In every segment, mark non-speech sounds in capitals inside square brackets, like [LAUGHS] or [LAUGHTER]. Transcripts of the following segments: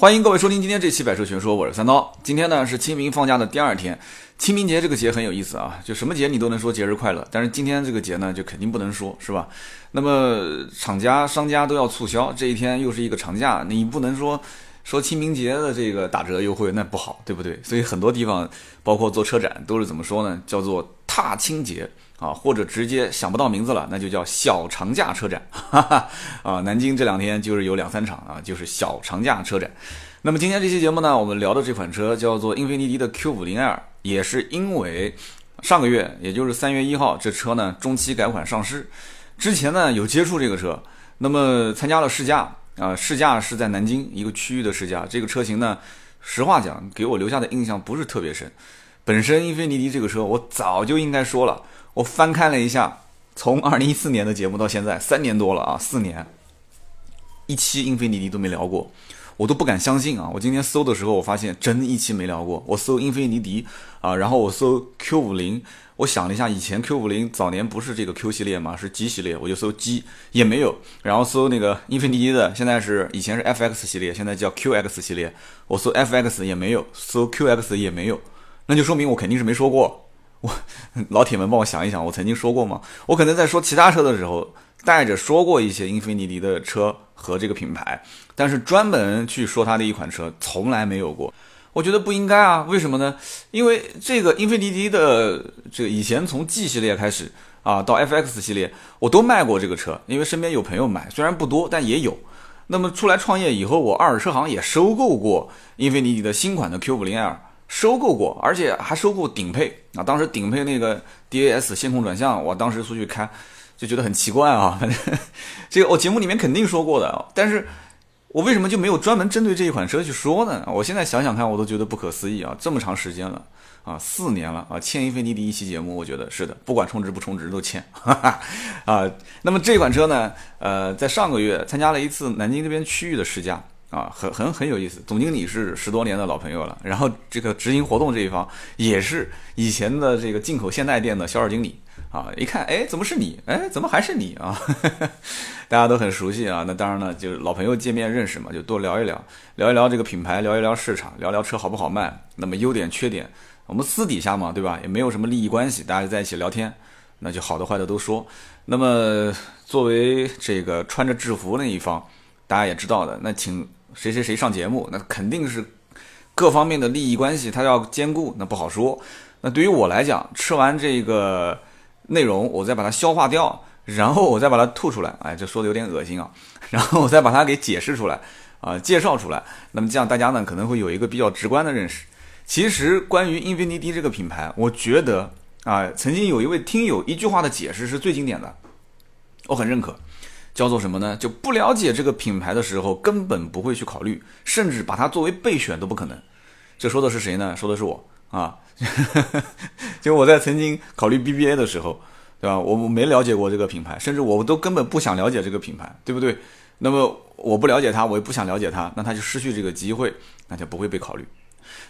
欢迎各位收听今天这期《百车全说》，我是三刀。今天呢是清明放假的第二天，清明节这个节很有意思啊，就什么节你都能说节日快乐，但是今天这个节呢就肯定不能说，是吧？那么厂家、商家都要促销，这一天又是一个长假，你不能说说清明节的这个打折优惠，那不好，对不对？所以很多地方，包括做车展，都是怎么说呢？叫做踏青节。啊，或者直接想不到名字了，那就叫小长假车展，哈哈，啊，南京这两天就是有两三场啊，就是小长假车展。那么今天这期节目呢，我们聊的这款车叫做英菲尼迪的 Q50L，也是因为上个月，也就是三月一号，这车呢中期改款上市，之前呢有接触这个车，那么参加了试驾啊，试驾是在南京一个区域的试驾，这个车型呢，实话讲，给我留下的印象不是特别深。本身英菲尼迪这个车，我早就应该说了。我翻看了一下，从二零一四年的节目到现在三年多了啊，四年，一期英菲尼迪都没聊过，我都不敢相信啊！我今天搜的时候，我发现真一期没聊过。我搜英菲尼迪啊，然后我搜 Q 五零，我想了一下，以前 Q 五零早年不是这个 Q 系列嘛，是 G 系列，我就搜 G 也没有。然后搜那个英菲尼迪的，现在是以前是 FX 系列，现在叫 QX 系列，我搜 FX 也没有，搜 QX 也没有，那就说明我肯定是没说过。我 [LAUGHS] 老铁们帮我想一想，我曾经说过吗？我可能在说其他车的时候，带着说过一些英菲尼迪的车和这个品牌，但是专门去说它的一款车从来没有过。我觉得不应该啊，为什么呢？因为这个英菲尼迪的这个以前从 G 系列开始啊，到 FX 系列，我都卖过这个车，因为身边有朋友买，虽然不多，但也有。那么出来创业以后，我二手车行也收购过英菲尼迪的新款的 Q50L。收购过，而且还收购顶配啊！当时顶配那个 DAS 线控转向，我当时出去开，就觉得很奇怪啊。反 [LAUGHS] 正这个我节目里面肯定说过的，但是我为什么就没有专门针对这一款车去说呢？我现在想想看，我都觉得不可思议啊！这么长时间了啊，四年了啊，欠英菲尼迪一期节目，我觉得是的，不管充值不充值都欠哈哈 [LAUGHS] 啊。那么这款车呢，呃，在上个月参加了一次南京这边区域的试驾。啊，很很很有意思。总经理是十多年的老朋友了，然后这个执行活动这一方也是以前的这个进口现代店的销售经理啊。一看，哎，怎么是你？哎，怎么还是你啊？[LAUGHS] 大家都很熟悉啊。那当然了，就是老朋友见面认识嘛，就多聊一聊，聊一聊这个品牌，聊一聊市场，聊聊车好不好卖。那么优点缺点，我们私底下嘛，对吧？也没有什么利益关系，大家在一起聊天，那就好的坏的都说。那么作为这个穿着制服那一方，大家也知道的，那请。谁谁谁上节目，那肯定是各方面的利益关系，他要兼顾，那不好说。那对于我来讲，吃完这个内容，我再把它消化掉，然后我再把它吐出来，哎，这说的有点恶心啊。[LAUGHS] 然后我再把它给解释出来，啊，介绍出来。那么这样大家呢可能会有一个比较直观的认识。其实关于英菲尼迪这个品牌，我觉得啊，曾经有一位听友一句话的解释是最经典的，我很认可。叫做什么呢？就不了解这个品牌的时候，根本不会去考虑，甚至把它作为备选都不可能。这说的是谁呢？说的是我啊！[LAUGHS] 就我在曾经考虑 BBA 的时候，对吧？我没了解过这个品牌，甚至我都根本不想了解这个品牌，对不对？那么我不了解它，我也不想了解它，那它就失去这个机会，那就不会被考虑。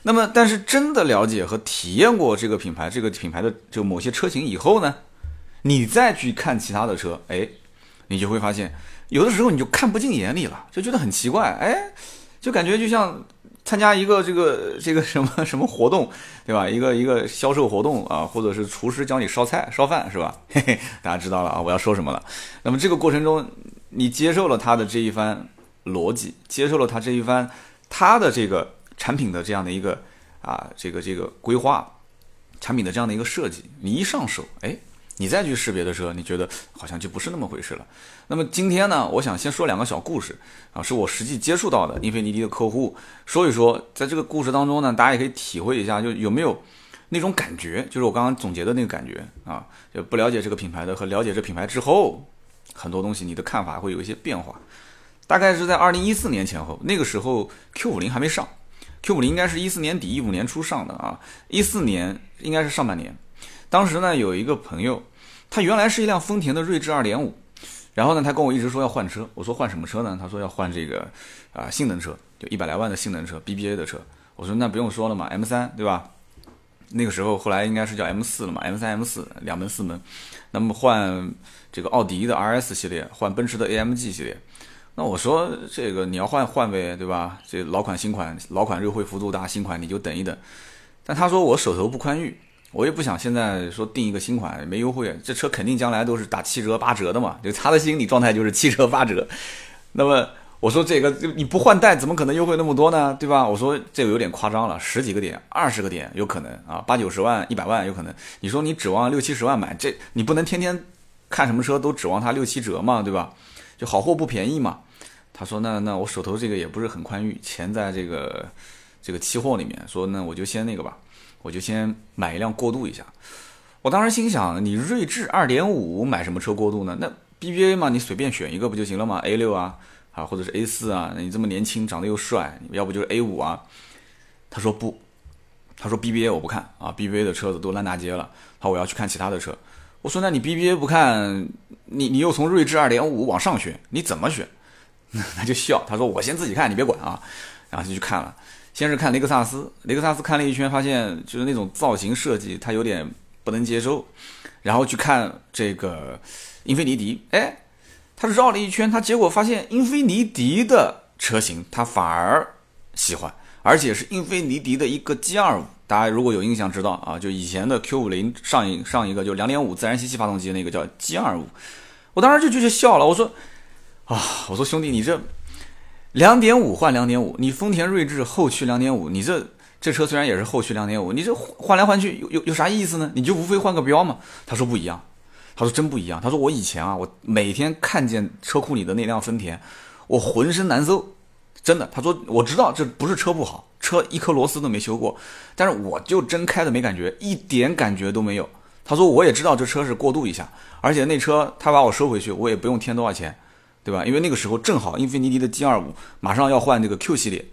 那么，但是真的了解和体验过这个品牌，这个品牌的就某些车型以后呢，你再去看其他的车，哎。你就会发现，有的时候你就看不进眼里了，就觉得很奇怪，哎，就感觉就像参加一个这个这个什么什么活动，对吧？一个一个销售活动啊，或者是厨师教你烧菜烧饭，是吧？嘿嘿，大家知道了啊，我要说什么了。那么这个过程中，你接受了他的这一番逻辑，接受了他这一番他的这个产品的这样的一个啊这个这个规划，产品的这样的一个设计，你一上手，哎。你再去识别的车，你觉得好像就不是那么回事了。那么今天呢，我想先说两个小故事啊，是我实际接触到的英菲尼迪的客户，说一说，在这个故事当中呢，大家也可以体会一下，就有没有那种感觉，就是我刚刚总结的那个感觉啊，就不了解这个品牌的和了解这品牌之后，很多东西你的看法会有一些变化。大概是在二零一四年前后，那个时候 Q 五零还没上，Q 五零应该是一四年底一五年初上的啊，一四年应该是上半年，当时呢有一个朋友。他原来是一辆丰田的锐志二点五，然后呢，他跟我一直说要换车。我说换什么车呢？他说要换这个啊性能车，就一百来万的性能车，BBA 的车。我说那不用说了嘛，M 三对吧？那个时候后来应该是叫 M 四了嘛，M 三 M 四两门四门。那么换这个奥迪的 RS 系列，换奔驰的 AMG 系列。那我说这个你要换换呗，对吧？这老款新款，老款优惠幅度大，新款你就等一等。但他说我手头不宽裕，我也不想现在说订一个新款没优惠，这车肯定将来都是打七折八折的嘛。就他的心理状态就是七折八折。那么我说这个你不换代怎么可能优惠那么多呢？对吧？我说这个有点夸张了，十几个点、二十个点有可能啊，八九十万、一百万有可能。你说你指望六七十万买这，你不能天天看什么车都指望它六七折嘛，对吧？就好货不便宜嘛。他说那那我手头这个也不是很宽裕，钱在这个这个期货里面，说那我就先那个吧，我就先买一辆过渡一下。我当时心想，你锐志二点五买什么车过渡呢？那 BBA 嘛，你随便选一个不就行了吗？A 六啊。啊，或者是 A 四啊，你这么年轻，长得又帅，要不就是 A 五啊。他说不，他说 BBA 我不看啊，BBA 的车子都烂大街了。好，我要去看其他的车。我说那你 BBA 不看，你你又从锐志2.5往上选，你怎么选？[LAUGHS] 他就笑，他说我先自己看，你别管啊。然后就去看了，先是看雷克萨斯，雷克萨斯看了一圈，发现就是那种造型设计他有点不能接受。然后去看这个英菲尼迪，哎。他绕了一圈，他结果发现英菲尼迪的车型他反而喜欢，而且是英菲尼迪的一个 G25。大家如果有印象知道啊，就以前的 Q50 上一上一个就2.5自然吸气发动机那个叫 G25。我当时就就笑了，我说啊，我说兄弟，你这2.5换2.5，你丰田锐志后驱2.5，你这这车虽然也是后驱2.5，你这换来换去有有有啥意思呢？你就无非换个标嘛。他说不一样。他说真不一样。他说我以前啊，我每天看见车库里的那辆丰田，我浑身难受，真的。他说我知道这不是车不好，车一颗螺丝都没修过，但是我就真开的没感觉，一点感觉都没有。他说我也知道这车是过渡一下，而且那车他把我收回去，我也不用添多少钱，对吧？因为那个时候正好英菲尼迪的 G 二五马上要换这个 Q 系列，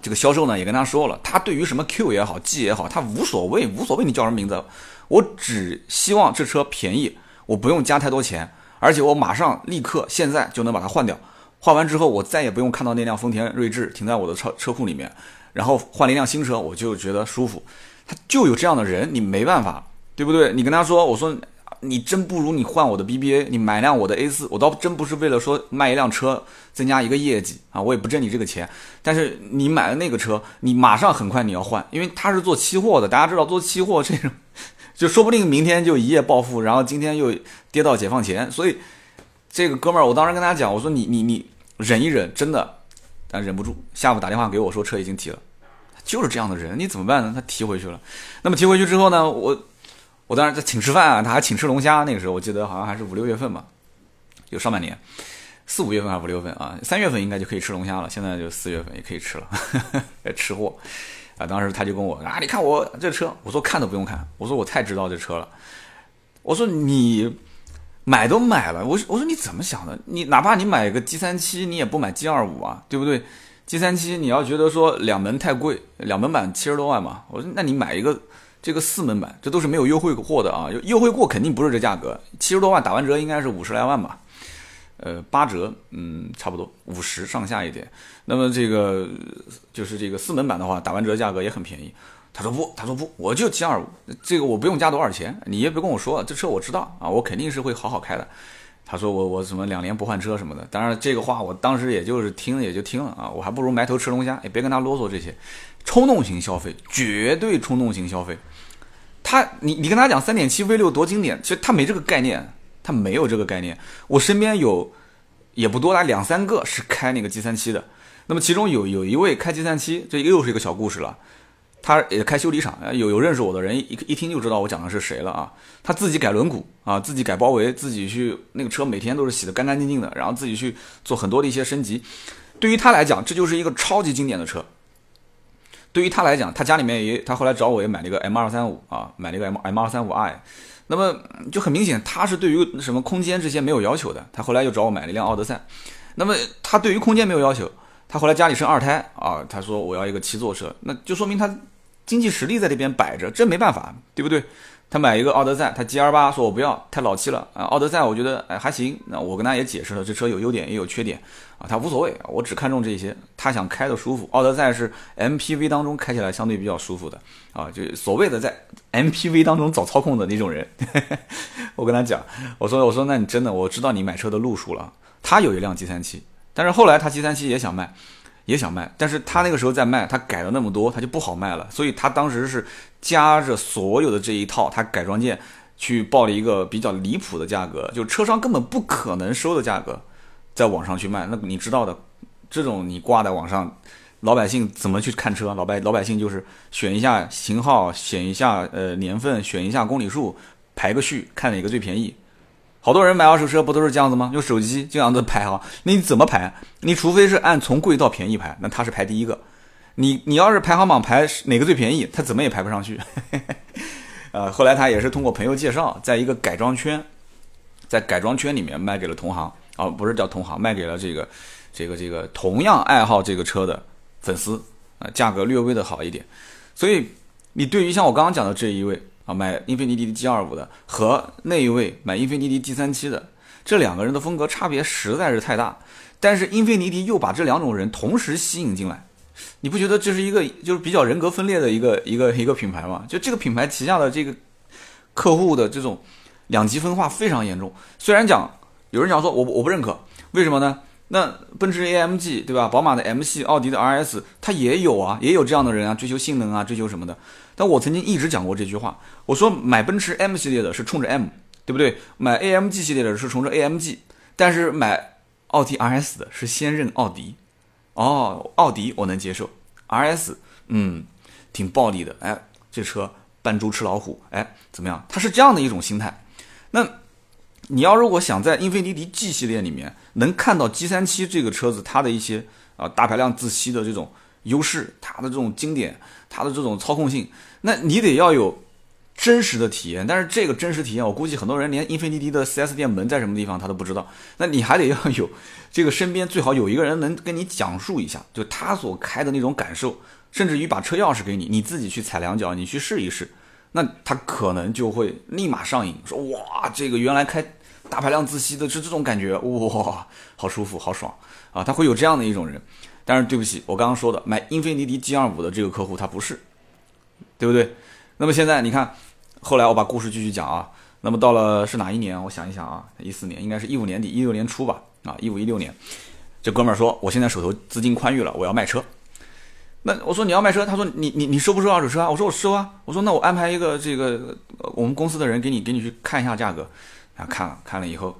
这个销售呢也跟他说了，他对于什么 Q 也好 G 也好，他无所谓，无所谓你叫什么名字。我只希望这车便宜，我不用加太多钱，而且我马上立刻现在就能把它换掉。换完之后，我再也不用看到那辆丰田锐志停在我的车车库里面，然后换了一辆新车，我就觉得舒服。他就有这样的人，你没办法，对不对？你跟他说，我说你真不如你换我的 BBA，你买辆我的 A 四，我倒真不是为了说卖一辆车增加一个业绩啊，我也不挣你这个钱。但是你买了那个车，你马上很快你要换，因为他是做期货的，大家知道做期货这种。就说不定明天就一夜暴富，然后今天又跌到解放前，所以这个哥们儿，我当时跟他讲，我说你你你忍一忍，真的，但忍不住，下午打电话给我说车已经提了，就是这样的人，你怎么办呢？他提回去了，那么提回去之后呢，我我当时在请吃饭啊，他还请吃龙虾，那个时候我记得好像还是五六月份吧，就上半年四五月份还是五六月份啊，三月份应该就可以吃龙虾了，现在就四月份也可以吃了，[LAUGHS] 吃货。啊，当时他就跟我啊，你看我这车，我说看都不用看，我说我太知道这车了，我说你买都买了，我我说你怎么想的？你哪怕你买个 G 三七，你也不买 G 二五啊，对不对？G 三七你要觉得说两门太贵，两门版七十多万嘛，我说那你买一个这个四门版，这都是没有优惠货的啊，优惠过肯定不是这价格，七十多万打完折应该是五十来万吧。呃，八折，嗯，差不多五十上下一点。那么这个就是这个四门版的话，打完折价格也很便宜。他说不，他说不，我就七二五，这个我不用加多少钱，你也别跟我说，这车我知道啊，我肯定是会好好开的。他说我我什么两年不换车什么的，当然这个话我当时也就是听了也就听了啊，我还不如埋头吃龙虾，也别跟他啰嗦这些，冲动型消费，绝对冲动型消费。他你你跟他讲三点七 V 六多经典，其实他没这个概念。他没有这个概念。我身边有，也不多，来两三个是开那个 G 三七的。那么其中有有一位开 G 三七，这又是一个小故事了。他也开修理厂，有有认识我的人一一听就知道我讲的是谁了啊。他自己改轮毂啊，自己改包围，自己去那个车每天都是洗得干干净净的，然后自己去做很多的一些升级。对于他来讲，这就是一个超级经典的车。对于他来讲，他家里面也，他后来找我也买了一个 M 二三五啊，买了一个 M M 二三五 i。那么就很明显，他是对于什么空间这些没有要求的。他后来又找我买了一辆奥德赛。那么他对于空间没有要求，他后来家里生二胎啊，他说我要一个七座车，那就说明他经济实力在这边摆着，这没办法，对不对？他买一个奥德赛，他 G R 八说我不要，太老气了啊。奥德赛我觉得哎还行，那我跟他也解释了，这车有优点也有缺点啊，他无所谓，我只看中这些，他想开的舒服。奥德赛是 M P V 当中开起来相对比较舒服的啊，就所谓的在 M P V 当中找操控的那种人。[LAUGHS] 我跟他讲，我说我说那你真的我知道你买车的路数了。他有一辆 G 三七，但是后来他 G 三七也想卖，也想卖，但是他那个时候在卖，他改了那么多，他就不好卖了，所以他当时是夹着所有的这一套他改装件去报了一个比较离谱的价格，就车商根本不可能收的价格，在网上去卖。那你知道的，这种你挂在网上。老百姓怎么去看车？老百老百姓就是选一下型号，选一下呃年份，选一下公里数，排个序，看哪个最便宜。好多人买二手车不都是这样子吗？用手机这样子排哈？你怎么排？你除非是按从贵到便宜排，那他是排第一个。你你要是排行榜排哪个最便宜，他怎么也排不上去。[LAUGHS] 呃，后来他也是通过朋友介绍，在一个改装圈，在改装圈里面卖给了同行啊，不是叫同行，卖给了这个这个这个同样爱好这个车的。粉丝啊，价格略微的好一点，所以你对于像我刚刚讲的这一位啊，买英菲尼迪 G 二五的和那一位买英菲尼迪 G 三七的，这两个人的风格差别实在是太大。但是英菲尼迪又把这两种人同时吸引进来，你不觉得这是一个就是比较人格分裂的一个一个一个品牌吗？就这个品牌旗下的这个客户的这种两极分化非常严重。虽然讲有人讲说我我不认可，为什么呢？那奔驰 AMG 对吧？宝马的 M 系，奥迪的 RS，它也有啊，也有这样的人啊，追求性能啊，追求什么的。但我曾经一直讲过这句话，我说买奔驰 M 系列的是冲着 M，对不对？买 AMG 系列的是冲着 AMG，但是买奥迪 RS 的是先认奥迪。哦，奥迪我能接受，RS 嗯，挺暴力的，哎，这车扮猪吃老虎，哎，怎么样？它是这样的一种心态。那。你要如果想在英菲尼迪 G 系列里面能看到 G 三七这个车子它的一些啊大排量自吸的这种优势，它的这种经典，它的这种操控性，那你得要有真实的体验。但是这个真实体验，我估计很多人连英菲尼迪的 4S 店门在什么地方他都不知道。那你还得要有这个身边最好有一个人能跟你讲述一下，就他所开的那种感受，甚至于把车钥匙给你，你自己去踩两脚，你去试一试。那他可能就会立马上瘾，说哇，这个原来开大排量自吸的是这种感觉，哇，好舒服，好爽啊！他会有这样的一种人。但是对不起，我刚刚说的买英菲尼迪 G 二五的这个客户他不是，对不对？那么现在你看，后来我把故事继续讲啊。那么到了是哪一年？我想一想啊，一四年应该是一五年底，一六年初吧。啊，一五一六年，这哥们儿说，我现在手头资金宽裕了，我要卖车。那我说你要卖车，他说你你你收不收二手车啊？我说我收啊。我说那我安排一个这个我们公司的人给你给你去看一下价格。然后看了看了以后，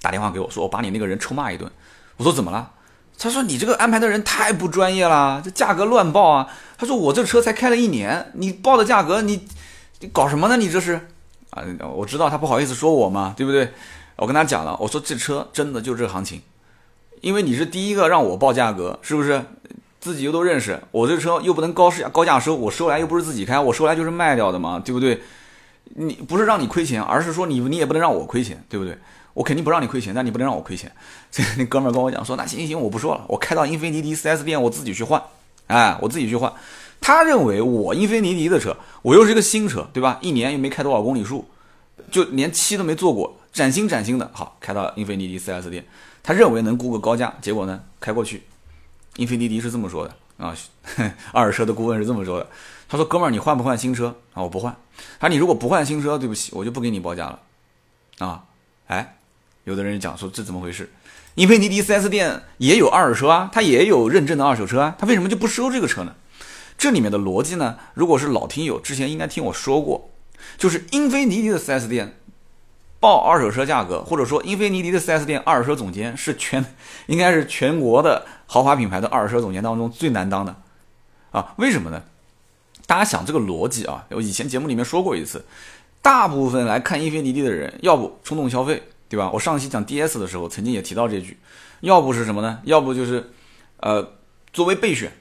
打电话给我说我把你那个人臭骂一顿。我说怎么了？他说你这个安排的人太不专业了，这价格乱报啊。他说我这车才开了一年，你报的价格你你搞什么呢？你这是啊？我知道他不好意思说我嘛，对不对？我跟他讲了，我说这车真的就这行情，因为你是第一个让我报价格，是不是？自己又都认识，我这车又不能高市高价收，我收来又不是自己开，我收来就是卖掉的嘛，对不对？你不是让你亏钱，而是说你你也不能让我亏钱，对不对？我肯定不让你亏钱，但你不能让我亏钱。[LAUGHS] 这那哥们儿跟我讲说，那行行行，我不说了，我开到英菲尼迪 4S 店，我自己去换，哎，我自己去换。他认为我英菲尼迪的车，我又是一个新车，对吧？一年又没开多少公里数，就连漆都没做过，崭新崭新的，好开到英菲尼迪 4S 店，他认为能估个高价，结果呢，开过去。英菲尼迪是这么说的啊，[LAUGHS] 二手车的顾问是这么说的。他说：“哥们儿，你换不换新车啊？我不换。他说你如果不换新车，对不起，我就不给你报价了。啊，哎，有的人讲说这怎么回事？英菲尼迪 4S 店也有二手车啊，他也有认证的二手车啊，他为什么就不收这个车呢？这里面的逻辑呢？如果是老听友之前应该听我说过，就是英菲尼迪的 4S 店。”报二手车价格，或者说英菲尼迪的 4S 店二手车总监是全，应该是全国的豪华品牌的二手车总监当中最难当的，啊，为什么呢？大家想这个逻辑啊，我以前节目里面说过一次，大部分来看英菲尼迪的人，要不冲动消费，对吧？我上期讲 DS 的时候曾经也提到这句，要不是什么呢？要不就是，呃，作为备选，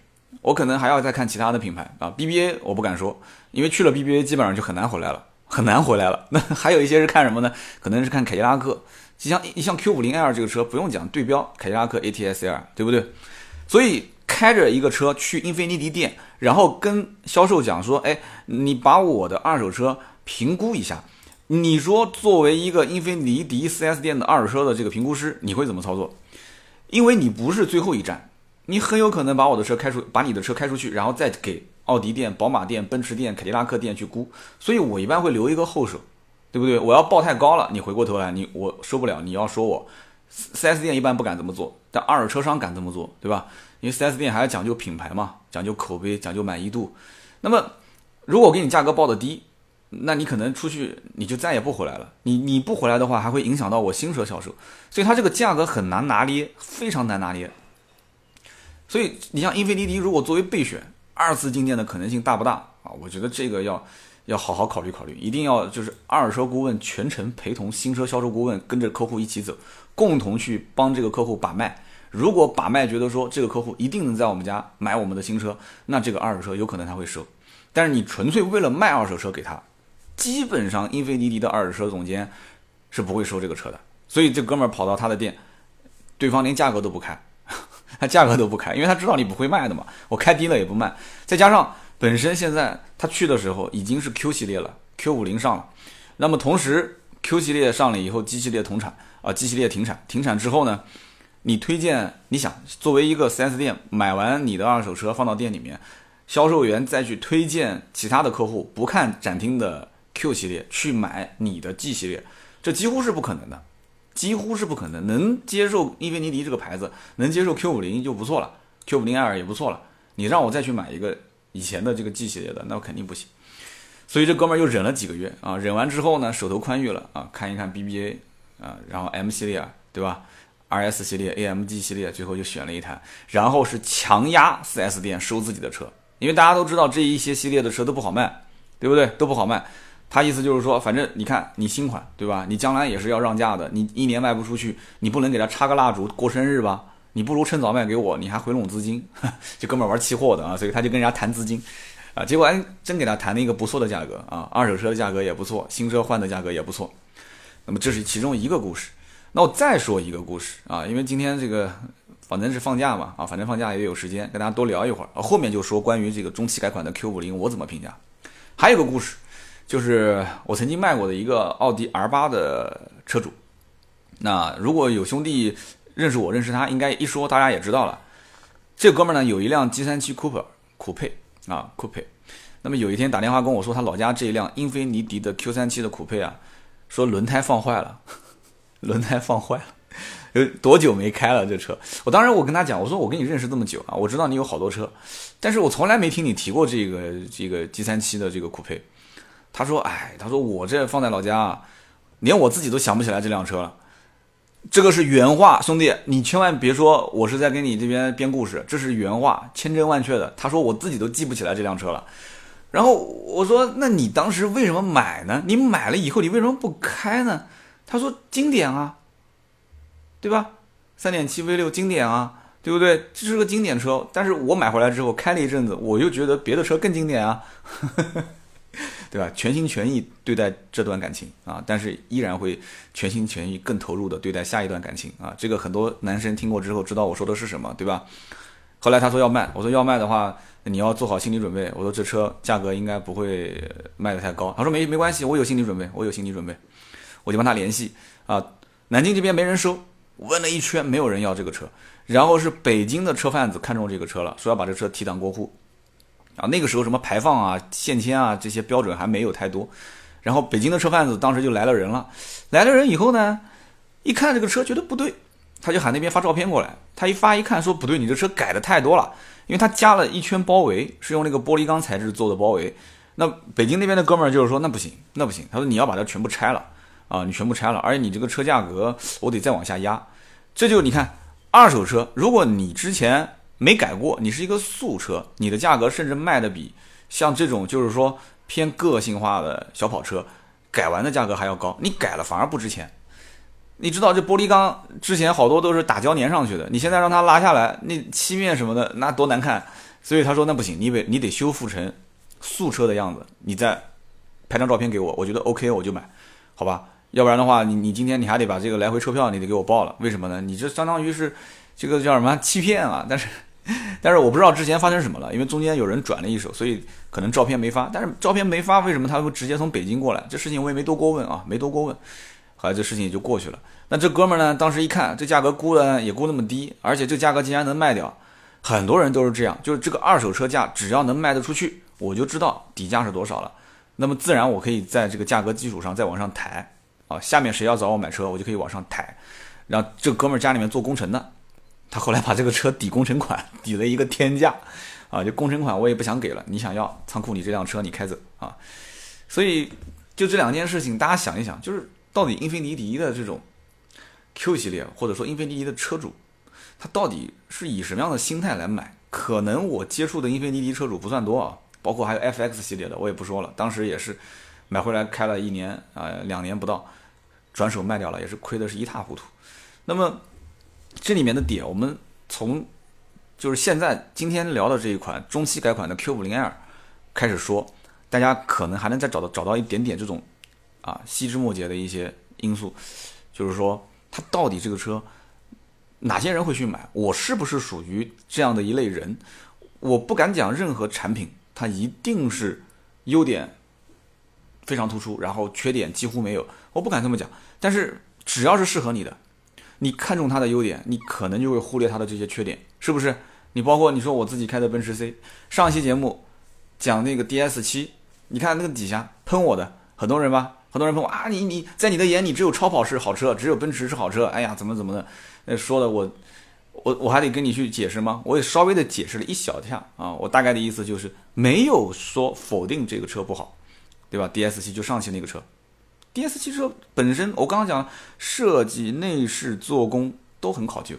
我可能还要再看其他的品牌啊，BBA 我不敢说，因为去了 BBA 基本上就很难回来了。很难回来了。那 [LAUGHS] 还有一些是看什么呢？可能是看凯迪拉克，就像像 Q 五零 L 这个车，不用讲对标凯迪拉克 ATS L，对不对？所以开着一个车去英菲尼迪店，然后跟销售讲说：“哎，你把我的二手车评估一下。”你说作为一个英菲尼迪 4S 店的二手车的这个评估师，你会怎么操作？因为你不是最后一站，你很有可能把我的车开出，把你的车开出去，然后再给。奥迪店、宝马店、奔驰店、凯迪拉克店去估，所以我一般会留一个后手，对不对？我要报太高了，你回过头来，你我收不了，你要说我四 S 店一般不敢这么做，但二手车商敢这么做，对吧？因为四 S 店还要讲究品牌嘛，讲究口碑，讲究满意度。那么，如果给你价格报的低，那你可能出去你就再也不回来了。你你不回来的话，还会影响到我新车销售。所以它这个价格很难拿捏，非常难拿捏。所以你像英菲尼迪，如果作为备选，二次进店的可能性大不大啊？我觉得这个要要好好考虑考虑，一定要就是二手车顾问全程陪同新车销售顾问跟着客户一起走，共同去帮这个客户把脉。如果把脉觉得说这个客户一定能在我们家买我们的新车，那这个二手车有可能他会收。但是你纯粹为了卖二手车给他，基本上英菲尼迪的二手车总监是不会收这个车的。所以这哥们儿跑到他的店，对方连价格都不开。他价格都不开，因为他知道你不会卖的嘛。我开低了也不卖。再加上本身现在他去的时候已经是 Q 系列了，Q 五零上了。那么同时 Q 系列上了以后，G 系列同产啊，G 系列停产。停产之后呢，你推荐你想作为一个 4S 店买完你的二手车放到店里面，销售员再去推荐其他的客户不看展厅的 Q 系列去买你的 G 系列，这几乎是不可能的。几乎是不可能能接受英菲尼迪这个牌子，能接受 Q 五零就不错了，Q 五零 L 也不错了。你让我再去买一个以前的这个 G 系列的，那我肯定不行。所以这哥们儿又忍了几个月啊，忍完之后呢，手头宽裕了啊，看一看 BBA 啊，然后 M 系列对吧？RS 系列、AMG 系列，最后就选了一台，然后是强压 4S 店收自己的车，因为大家都知道这一些系列的车都不好卖，对不对？都不好卖。他意思就是说，反正你看你新款对吧？你将来也是要让价的，你一年卖不出去，你不能给他插个蜡烛过生日吧？你不如趁早卖给我，你还回笼资金。[LAUGHS] 这哥们玩期货的啊，所以他就跟人家谈资金，啊，结果哎真给他谈了一个不错的价格啊，二手车的价格也不错，新车换的价格也不错。那么这是其中一个故事。那我再说一个故事啊，因为今天这个反正是放假嘛啊，反正放假也有时间跟大家多聊一会儿啊。后面就说关于这个中期改款的 Q 五零我怎么评价，还有个故事。就是我曾经卖过的一个奥迪 R 八的车主，那如果有兄弟认识我认识他，应该一说大家也知道了。这哥们儿呢有一辆 G 三七 Coupe 酷配啊酷配，那么有一天打电话跟我说他老家这一辆英菲尼迪的 Q 三七的酷配啊，说轮胎放坏了，轮胎放坏了，有多久没开了这车？我当时我跟他讲，我说我跟你认识这么久啊，我知道你有好多车，但是我从来没听你提过这个这个 G 三七的这个酷配。他说：“哎，他说我这放在老家啊，连我自己都想不起来这辆车了。这个是原话，兄弟，你千万别说我是在给你这边编故事，这是原话，千真万确的。他说我自己都记不起来这辆车了。然后我说，那你当时为什么买呢？你买了以后，你为什么不开呢？他说经典啊，对吧？三点七 V 六经典啊，对不对？这是个经典车。但是我买回来之后开了一阵子，我又觉得别的车更经典啊。”对吧？全心全意对待这段感情啊，但是依然会全心全意、更投入的对待下一段感情啊。这个很多男生听过之后知道我说的是什么，对吧？后来他说要卖，我说要卖的话，你要做好心理准备。我说这车价格应该不会卖的太高。他说没没关系，我有心理准备，我有心理准备。我就帮他联系啊，南京这边没人收，问了一圈没有人要这个车，然后是北京的车贩子看中这个车了，说要把这车提档过户。啊，那个时候什么排放啊、限迁啊这些标准还没有太多，然后北京的车贩子当时就来了人了，来了人以后呢，一看这个车觉得不对，他就喊那边发照片过来，他一发一看说不对，你这车改的太多了，因为他加了一圈包围，是用那个玻璃钢材质做的包围，那北京那边的哥们儿就是说那不行，那不行，他说你要把它全部拆了啊，你全部拆了，而且你这个车价格我得再往下压，这就你看二手车，如果你之前。没改过，你是一个素车，你的价格甚至卖的比像这种就是说偏个性化的小跑车改完的价格还要高。你改了反而不值钱。你知道这玻璃钢之前好多都是打胶粘上去的，你现在让它拉下来，那漆面什么的那多难看。所以他说那不行，你得你得修复成素车的样子，你再拍张照片给我，我觉得 OK 我就买，好吧？要不然的话，你你今天你还得把这个来回车票你得给我报了，为什么呢？你这相当于是这个叫什么欺骗啊？[LAUGHS] 但是。但是我不知道之前发生什么了，因为中间有人转了一手，所以可能照片没发。但是照片没发，为什么他会直接从北京过来？这事情我也没多过问啊，没多过问。后来这事情也就过去了。那这哥们儿呢，当时一看这价格估的也估那么低，而且这价格竟然能卖掉，很多人都是这样，就是这个二手车价只要能卖得出去，我就知道底价是多少了。那么自然我可以在这个价格基础上再往上抬啊，下面谁要找我买车，我就可以往上抬。然后这哥们儿家里面做工程的，他后来把这个车抵工程款，抵了一个天价，啊，就工程款我也不想给了，你想要仓库里这辆车你开走啊。所以就这两件事情，大家想一想，就是到底英菲尼迪的这种 Q 系列，或者说英菲尼迪的车主，他到底是以什么样的心态来买？可能我接触的英菲尼迪车主不算多啊，包括还有 FX 系列的，我也不说了，当时也是买回来开了一年啊，两年不到，转手卖掉了，也是亏的是一塌糊涂。那么这里面的点，我们从就是现在今天聊的这一款中期改款的 Q50L 开始说，大家可能还能再找到找到一点点这种啊细枝末节的一些因素，就是说它到底这个车。哪些人会去买？我是不是属于这样的一类人？我不敢讲任何产品它一定是优点非常突出，然后缺点几乎没有。我不敢这么讲。但是只要是适合你的，你看中它的优点，你可能就会忽略它的这些缺点，是不是？你包括你说我自己开的奔驰 C，上期节目讲那个 DS 七，你看那个底下喷我的很多人吧，很多人喷我啊，你你在你的眼里只有超跑是好车，只有奔驰是好车，哎呀，怎么怎么的。那说的我，我我还得跟你去解释吗？我也稍微的解释了一小下啊，我大概的意思就是没有说否定这个车不好，对吧？D S 七就上汽那个车，D S 汽车本身我刚刚讲设计、内饰、做工都很考究，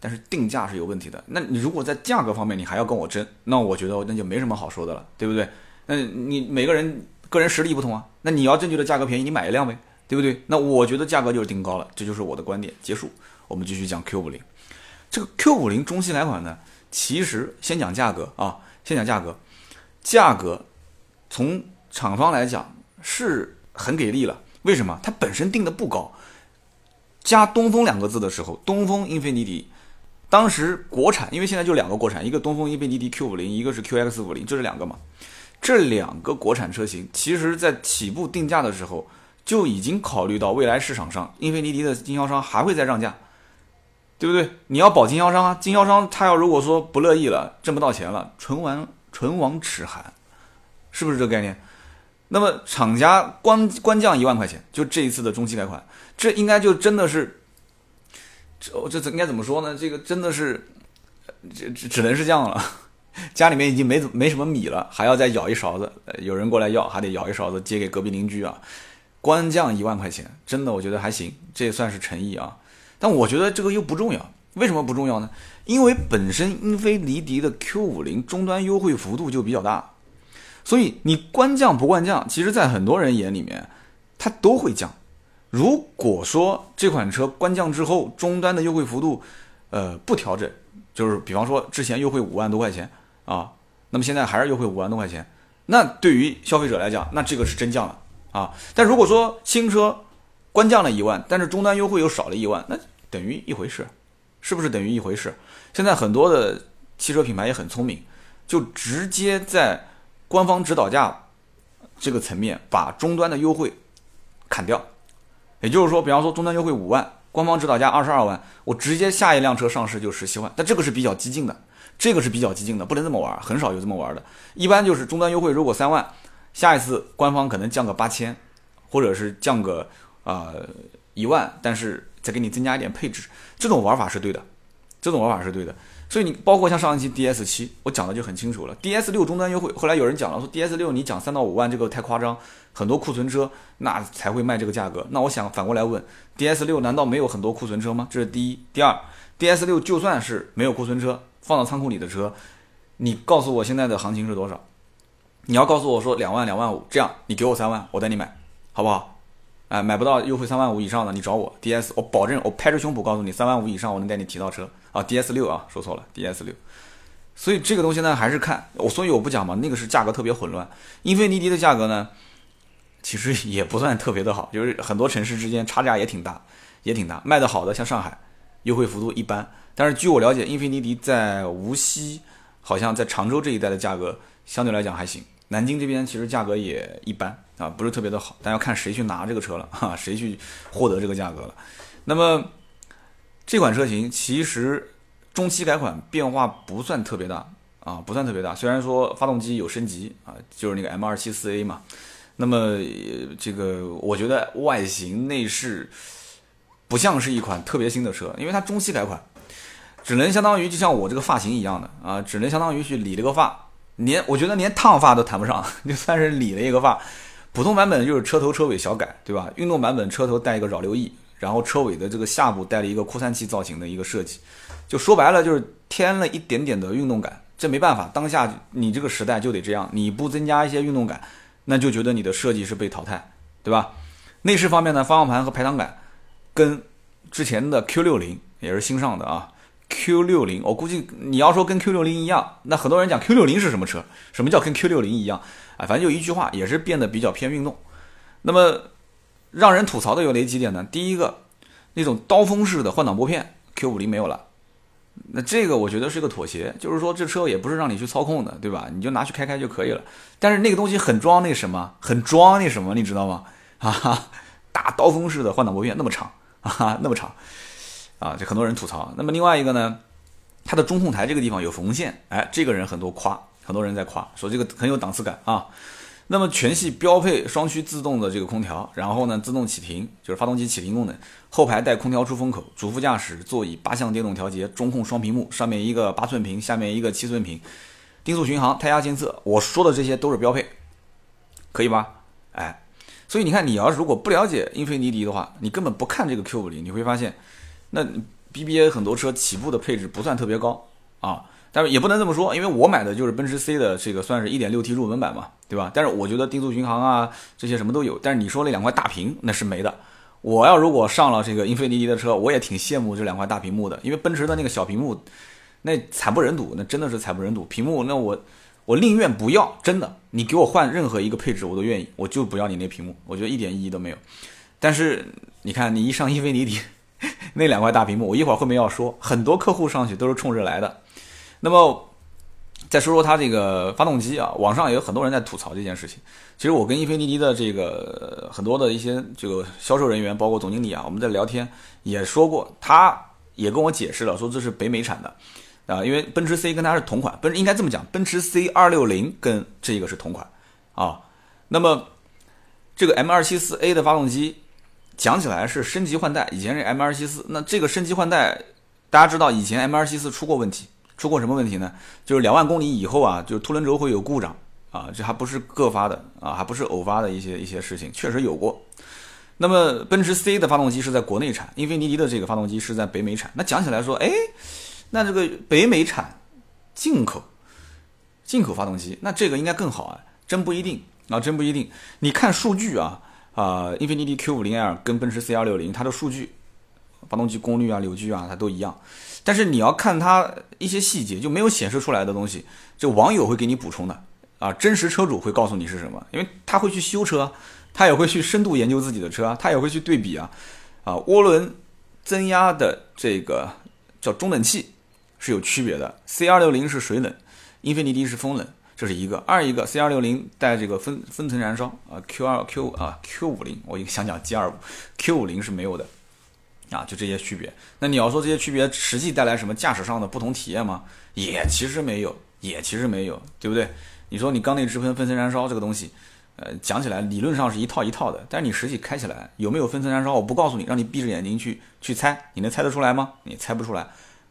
但是定价是有问题的。那你如果在价格方面你还要跟我争，那我觉得那就没什么好说的了，对不对？那你每个人个人实力不同啊，那你要真觉得价格便宜，你买一辆呗，对不对？那我觉得价格就是定高了，这就是我的观点，结束。我们继续讲 Q 五零，这个 Q 五零中期改款呢，其实先讲价格啊，先讲价格，价格从厂方来讲是很给力了。为什么？它本身定的不高，加东风两个字的时候，东风英菲尼迪当时国产，因为现在就两个国产，一个东风英菲尼迪 Q 五零，一个是 QX 五零，就这两个嘛。这两个国产车型，其实在起步定价的时候就已经考虑到未来市场上英菲尼迪的经销商还会再让价。对不对？你要保经销商啊，经销商他要如果说不乐意了，挣不到钱了，唇亡唇亡齿寒，是不是这个概念？那么厂家官官降一万块钱，就这一次的中期改款，这应该就真的是，这这应该怎么说呢？这个真的是，只只只能是这样了。家里面已经没没什么米了，还要再舀一勺子，有人过来要，还得舀一勺子接给隔壁邻居啊。官降一万块钱，真的我觉得还行，这也算是诚意啊。但我觉得这个又不重要，为什么不重要呢？因为本身英菲尼迪的 Q 五零终端优惠幅度就比较大，所以你官降不官降，其实在很多人眼里面，它都会降。如果说这款车官降之后，终端的优惠幅度，呃，不调整，就是比方说之前优惠五万多块钱啊，那么现在还是优惠五万多块钱，那对于消费者来讲，那这个是真降了啊。但如果说新车，官降了一万，但是终端优惠又少了一万，那等于一回事，是不是等于一回事？现在很多的汽车品牌也很聪明，就直接在官方指导价这个层面把终端的优惠砍掉。也就是说，比方说终端优惠五万，官方指导价二十二万，我直接下一辆车上市就十七万。但这个是比较激进的，这个是比较激进的，不能这么玩，很少有这么玩的。一般就是终端优惠如果三万，下一次官方可能降个八千，或者是降个。啊，一万，但是再给你增加一点配置，这种玩法是对的，这种玩法是对的。所以你包括像上一期 DS 七，我讲的就很清楚了。DS 六终端优惠，后来有人讲了说 DS 六你讲三到五万这个太夸张，很多库存车那才会卖这个价格。那我想反过来问，DS 六难道没有很多库存车吗？这是第一。第二，DS 六就算是没有库存车，放到仓库里的车，你告诉我现在的行情是多少？你要告诉我说两万两万五，这样你给我三万，我带你买，好不好？哎，买不到优惠三万五以上的，你找我 DS，我保证，我拍着胸脯告诉你，三万五以上我能带你提到车啊！DS 六啊，说错了，DS 六。所以这个东西呢，还是看我，所以我不讲嘛，那个是价格特别混乱。英菲尼迪的价格呢，其实也不算特别的好，就是很多城市之间差价也挺大，也挺大。卖的好的像上海，优惠幅度一般。但是据我了解，英菲尼迪在无锡，好像在常州这一带的价格相对来讲还行。南京这边其实价格也一般啊，不是特别的好，但要看谁去拿这个车了哈，[LAUGHS] 谁去获得这个价格了。那么这款车型其实中期改款变化不算特别大啊，不算特别大。虽然说发动机有升级啊，就是那个 M 二七四 A 嘛。那么这个我觉得外形内饰不像是一款特别新的车，因为它中期改款，只能相当于就像我这个发型一样的啊，只能相当于去理了个发，连我觉得连烫发都谈不上，[LAUGHS] 就算是理了一个发。普通版本就是车头车尾小改，对吧？运动版本车头带一个扰流翼，然后车尾的这个下部带了一个扩散器造型的一个设计，就说白了就是添了一点点的运动感。这没办法，当下你这个时代就得这样，你不增加一些运动感，那就觉得你的设计是被淘汰，对吧？内饰方面呢，方向盘和排挡杆跟之前的 Q60 也是新上的啊。Q60，我估计你要说跟 Q60 一样，那很多人讲 Q60 是什么车？什么叫跟 Q60 一样？啊，反正就一句话，也是变得比较偏运动。那么让人吐槽的有哪几点呢？第一个，那种刀锋式的换挡拨片，Q50 没有了。那这个我觉得是个妥协，就是说这车也不是让你去操控的，对吧？你就拿去开开就可以了。但是那个东西很装那什么，很装那什么，你知道吗？[LAUGHS] 哈哈，大刀锋式的换挡拨片那么长，哈哈，那么长，这很多人吐槽。那么另外一个呢，它的中控台这个地方有缝线，哎，这个人很多夸。很多人在夸说这个很有档次感啊，那么全系标配双区自动的这个空调，然后呢自动启停就是发动机启停功能，后排带空调出风口，主副驾驶座椅八项电动调节，中控双屏幕，上面一个八寸屏，下面一个七寸屏，定速巡航，胎压监测，我说的这些都是标配，可以吧？哎，所以你看，你要如果不了解英菲尼迪的话，你根本不看这个 Q 五零，你会发现，那 BBA 很多车起步的配置不算特别高啊。但是也不能这么说，因为我买的就是奔驰 C 的这个算是一点六 T 入门版嘛，对吧？但是我觉得定速巡航啊这些什么都有。但是你说那两块大屏那是没的。我要如果上了这个英菲尼迪的车，我也挺羡慕这两块大屏幕的，因为奔驰的那个小屏幕那惨不忍睹，那真的是惨不忍睹。屏幕那我我宁愿不要，真的，你给我换任何一个配置我都愿意，我就不要你那屏幕，我觉得一点意义都没有。但是你看你一上英菲尼迪那两块大屏幕，我一会儿后面要说，很多客户上去都是冲着来的。那么再说说它这个发动机啊，网上也有很多人在吐槽这件事情。其实我跟英菲尼迪的这个很多的一些这个销售人员，包括总经理啊，我们在聊天也说过，他也跟我解释了，说这是北美产的啊，因为奔驰 C 跟它是同款，奔应该这么讲，奔驰 C 二六零跟这个是同款啊。那么这个 M 二七四 A 的发动机讲起来是升级换代，以前是 M 二七四，那这个升级换代，大家知道以前 M 二七四出过问题。出过什么问题呢？就是两万公里以后啊，就是凸轮轴会有故障啊，这还不是个发的啊，还不是偶发的一些一些事情，确实有过。那么奔驰 C 的发动机是在国内产，英菲尼迪的这个发动机是在北美产。那讲起来说，哎，那这个北美产进口进口发动机，那这个应该更好啊？真不一定啊，真不一定。你看数据啊啊，英菲尼迪 Q50L 跟奔驰 C260 它的数据，发动机功率啊、扭矩啊，它都一样。但是你要看它一些细节，就没有显示出来的东西，就网友会给你补充的啊，真实车主会告诉你是什么，因为他会去修车，他也会去深度研究自己的车，他也会去对比啊，啊，涡轮增压的这个叫中冷器是有区别的，C 二六零是水冷，英菲尼迪是风冷，这是一个，二一个 C 二六零带这个分分层燃烧啊，Q 二 Q 啊 Q 五零，我一个想讲 G 二五，Q 五零是没有的。啊，就这些区别。那你要说这些区别实际带来什么驾驶上的不同体验吗？也其实没有，也其实没有，对不对？你说你缸内直喷分层燃烧这个东西，呃，讲起来理论上是一套一套的，但是你实际开起来有没有分层燃烧，我不告诉你，让你闭着眼睛去去猜，你能猜得出来吗？你猜不出来。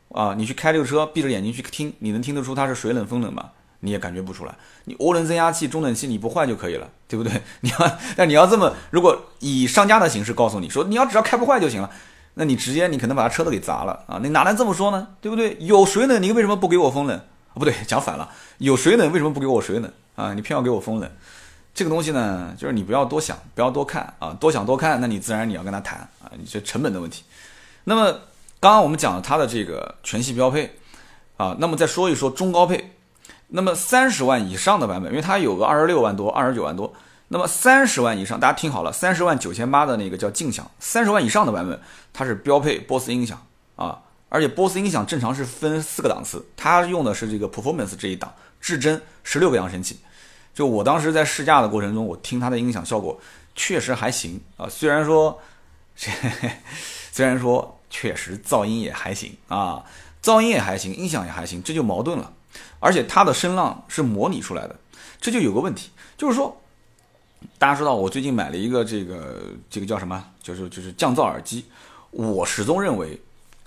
啊，你去开这个车，闭着眼睛去听，你能听得出它是水冷风冷吗？你也感觉不出来。你涡轮增压器、中冷器你不坏就可以了，对不对？你要，但你要这么，如果以商家的形式告诉你说，你要只要开不坏就行了。那你直接你可能把他车都给砸了啊！你哪能这么说呢？对不对？有水冷，你为什么不给我风冷？不对，讲反了。有水冷，为什么不给我水冷啊？你偏要给我风冷，这个东西呢，就是你不要多想，不要多看啊，多想多看，那你自然你要跟他谈啊，你这成本的问题。那么刚刚我们讲了它的这个全系标配啊，那么再说一说中高配，那么三十万以上的版本，因为它有个二十六万多、二十九万多。那么三十万以上，大家听好了，三十万九千八的那个叫静享，三十万以上的版本，它是标配 BOSS 音响啊，而且 BOSS 音响正常是分四个档次，它用的是这个 Performance 这一档，至臻十六个扬声器。就我当时在试驾的过程中，我听它的音响效果确实还行啊，虽然说，[LAUGHS] 虽然说确实噪音也还行啊，噪音也还行，音响也还行，这就矛盾了。而且它的声浪是模拟出来的，这就有个问题，就是说。大家知道我最近买了一个这个这个叫什么？就是就是降噪耳机。我始终认为，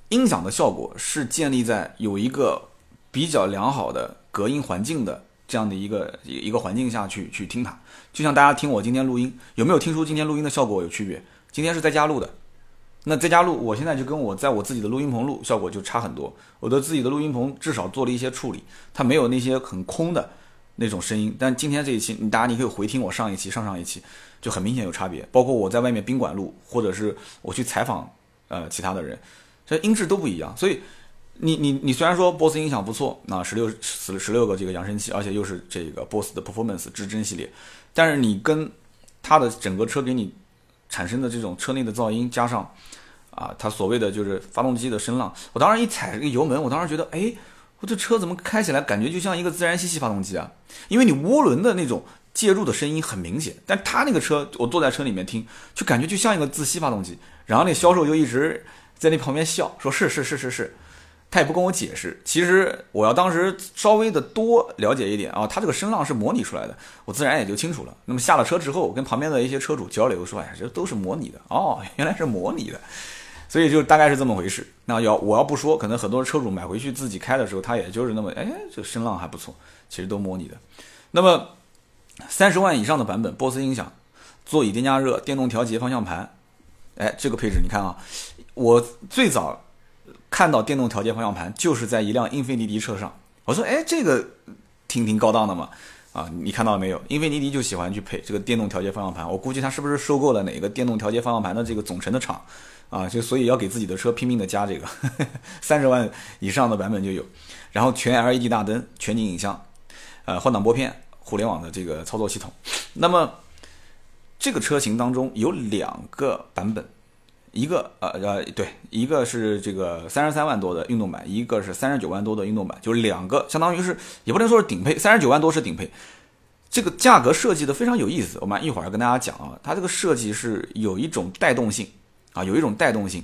音响的效果是建立在有一个比较良好的隔音环境的这样的一个一个环境下去去听它。就像大家听我今天录音，有没有听出今天录音的效果有区别？今天是在家录的，那在家录，我现在就跟我在我自己的录音棚录效果就差很多。我的自己的录音棚至少做了一些处理，它没有那些很空的那种声音。但今天这一期，你大家你可以回听我上一期、上上一期，就很明显有差别。包括我在外面宾馆录，或者是我去采访。呃，其他的人，这音质都不一样，所以你你你虽然说 BOSS 音响不错，那十六十十六个这个扬声器，而且又是这个 BOSS 的 Performance 至臻系列，但是你跟它的整个车给你产生的这种车内的噪音，加上啊，它所谓的就是发动机的声浪，我当时一踩这个油门，我当时觉得，哎，我这车怎么开起来感觉就像一个自然吸气发动机啊？因为你涡轮的那种介入的声音很明显，但它那个车，我坐在车里面听，就感觉就像一个自吸发动机。然后那销售就一直在那旁边笑，说是是是是是，他也不跟我解释。其实我要当时稍微的多了解一点啊，他这个声浪是模拟出来的，我自然也就清楚了。那么下了车之后，我跟旁边的一些车主交流说，哎，这都是模拟的哦，原来是模拟的，所以就大概是这么回事。那要我要不说，可能很多车主买回去自己开的时候，他也就是那么，哎，这声浪还不错，其实都模拟的。那么三十万以上的版本，BOSS 音响，座椅电加热，电动调节方向盘。哎，这个配置你看啊，我最早看到电动调节方向盘就是在一辆英菲尼迪车上。我说，哎，这个挺挺高档的嘛。啊，你看到了没有？英菲尼迪就喜欢去配这个电动调节方向盘。我估计他是不是收购了哪个电动调节方向盘的这个总成的厂啊？就所以要给自己的车拼命的加这个，三十万以上的版本就有。然后全 LED 大灯、全景影像，呃，换挡拨片、互联网的这个操作系统。那么。这个车型当中有两个版本，一个呃呃对，一个是这个三十三万多的运动版，一个是三十九万多的运动版，就是两个，相当于是也不能说是顶配，三十九万多是顶配。这个价格设计的非常有意思，我们一会儿要跟大家讲啊，它这个设计是有一种带动性啊，有一种带动性。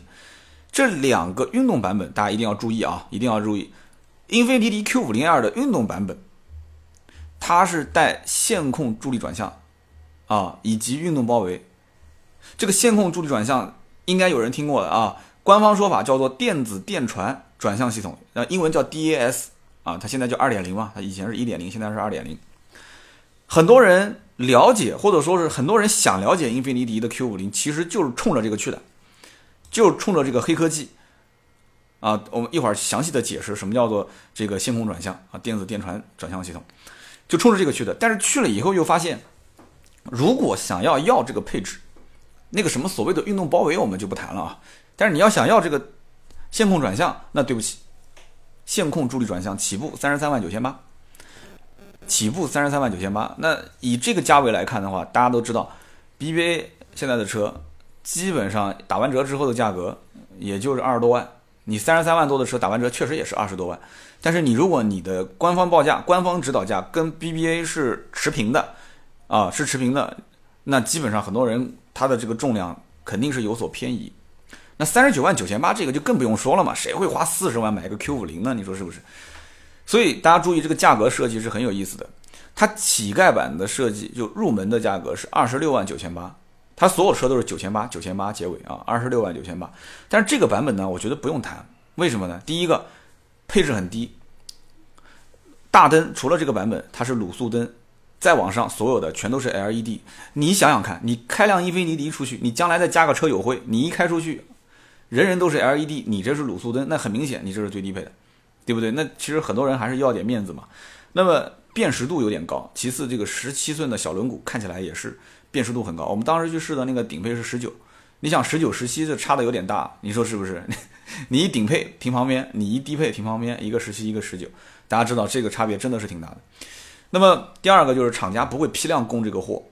这两个运动版本大家一定要注意啊，一定要注意，英菲尼迪 Q 五零二的运动版本，它是带线控助力转向。啊，以及运动包围，这个线控助力转向应该有人听过的啊。官方说法叫做电子电传转向系统，那，英文叫 DAS 啊，它现在叫二点零嘛，它以前是一点零，现在是二点零。很多人了解或者说是很多人想了解英菲尼迪的 Q 五零，其实就是冲着这个去的，就冲着这个黑科技啊。我们一会儿详细的解释什么叫做这个线控转向啊，电子电传转向系统，就冲着这个去的。但是去了以后又发现。如果想要要这个配置，那个什么所谓的运动包围我们就不谈了啊。但是你要想要这个线控转向，那对不起，线控助力转向起步三十三万九千八，起步三十三万九千八。那以这个价位来看的话，大家都知道，BBA 现在的车基本上打完折之后的价格也就是二十多万。你三十三万多的车打完折确实也是二十多万。但是你如果你的官方报价、官方指导价跟 BBA 是持平的。啊，是持平的，那基本上很多人他的这个重量肯定是有所偏移。那三十九万九千八这个就更不用说了嘛，谁会花四十万买个 Q 五零呢？你说是不是？所以大家注意这个价格设计是很有意思的。它乞丐版的设计就入门的价格是二十六万九千八，它所有车都是九千八九千八结尾啊，二十六万九千八。但是这个版本呢，我觉得不用谈，为什么呢？第一个配置很低，大灯除了这个版本它是卤素灯。再往上，所有的全都是 LED。你想想看，你开辆英菲尼迪出去，你将来再加个车友会，你一开出去，人人都是 LED，你这是卤素灯，那很明显，你这是最低配的，对不对？那其实很多人还是要点面子嘛。那么辨识度有点高，其次这个十七寸的小轮毂看起来也是辨识度很高。我们当时去试的那个顶配是十九，你想十九十七这差的有点大，你说是不是？[LAUGHS] 你一顶配停旁边，你一低配停旁边，一个十七一个十九，大家知道这个差别真的是挺大的。那么第二个就是厂家不会批量供这个货，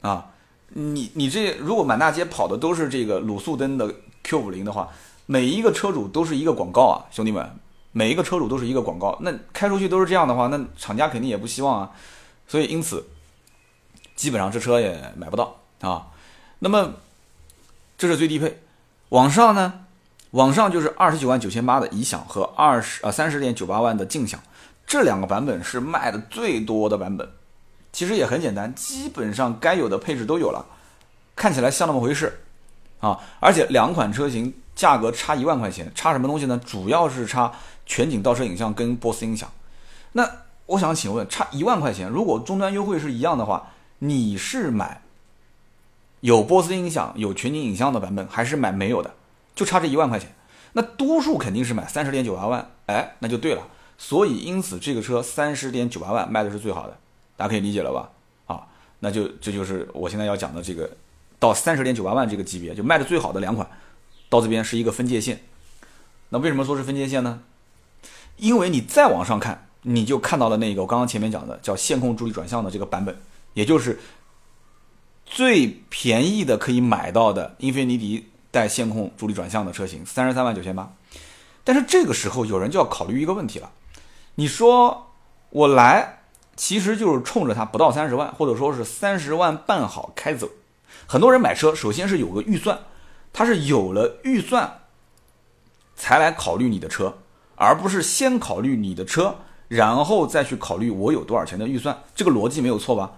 啊，你你这如果满大街跑的都是这个卤素灯的 Q 五零的话，每一个车主都是一个广告啊，兄弟们，每一个车主都是一个广告，那开出去都是这样的话，那厂家肯定也不希望啊，所以因此基本上这车也买不到啊。那么这是最低配，往上呢，往上就是二十九万九千八的怡享和二十呃三十点九八万的劲享。这两个版本是卖的最多的版本，其实也很简单，基本上该有的配置都有了，看起来像那么回事啊！而且两款车型价格差一万块钱，差什么东西呢？主要是差全景倒车影像跟波斯音响。那我想请问，差一万块钱，如果终端优惠是一样的话，你是买有波斯音响、有全景影像的版本，还是买没有的？就差这一万块钱。那多数肯定是买三十点九八万，哎，那就对了。所以因此这个车三十点九八万卖的是最好的，大家可以理解了吧？啊，那就这就是我现在要讲的这个到三十点九八万这个级别就卖的最好的两款，到这边是一个分界线。那为什么说是分界线呢？因为你再往上看。你就看到了那个我刚刚前面讲的叫线控助力转向的这个版本，也就是最便宜的可以买到的英菲尼迪带线控助力转向的车型，三十三万九千八。但是这个时候有人就要考虑一个问题了，你说我来其实就是冲着它不到三十万，或者说是三十万办好开走。很多人买车首先是有个预算，他是有了预算才来考虑你的车，而不是先考虑你的车。然后再去考虑我有多少钱的预算，这个逻辑没有错吧？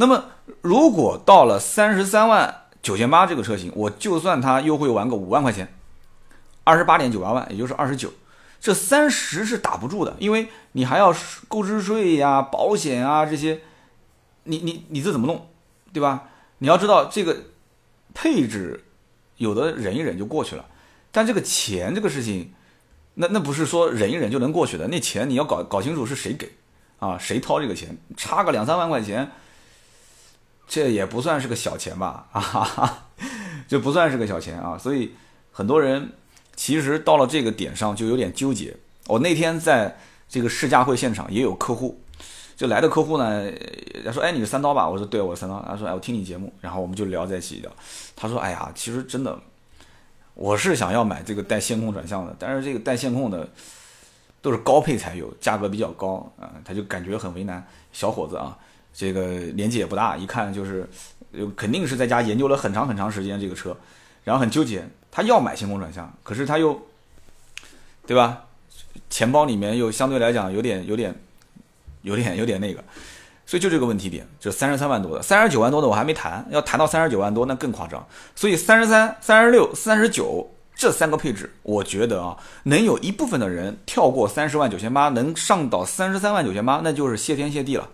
那么如果到了三十三万九千八这个车型，我就算它优惠完个五万块钱，二十八点九八万，也就是二十九，这三十是打不住的，因为你还要购置税呀、保险啊这些，你你你这怎么弄，对吧？你要知道这个配置，有的忍一忍就过去了，但这个钱这个事情。那那不是说忍一忍就能过去的，那钱你要搞搞清楚是谁给，啊，谁掏这个钱，差个两三万块钱，这也不算是个小钱吧，啊，[LAUGHS] 就不算是个小钱啊，所以很多人其实到了这个点上就有点纠结。我那天在这个试驾会现场也有客户，就来的客户呢，他说，哎，你是三刀吧？我说，对，我是三刀。他说，哎，我听你节目，然后我们就聊在一起聊。他说，哎呀，其实真的。我是想要买这个带线控转向的，但是这个带线控的都是高配才有，价格比较高啊，他就感觉很为难。小伙子啊，这个年纪也不大，一看就是，肯定是在家研究了很长很长时间这个车，然后很纠结，他要买星空转向，可是他又，对吧？钱包里面又相对来讲有点有点有点有点那个。所以就这个问题点，就三十三万多的，三十九万多的我还没谈，要谈到三十九万多那更夸张。所以三十三、三十六、三十九这三个配置，我觉得啊，能有一部分的人跳过三十万九千八，能上到三十三万九千八，那就是谢天谢地了。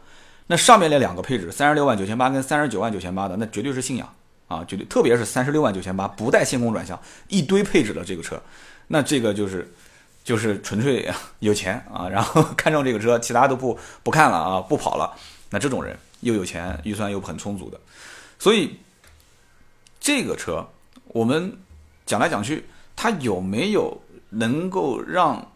那上面那两个配置，三十六万九千八跟三十九万九千八的，那绝对是信仰啊，绝对，特别是三十六万九千八不带线控转向，一堆配置的这个车，那这个就是就是纯粹 [LAUGHS] 有钱啊，然后 [LAUGHS] 看中这个车，其他都不不看了啊，不跑了。那这种人又有钱，预算又很充足的，所以这个车我们讲来讲去，它有没有能够让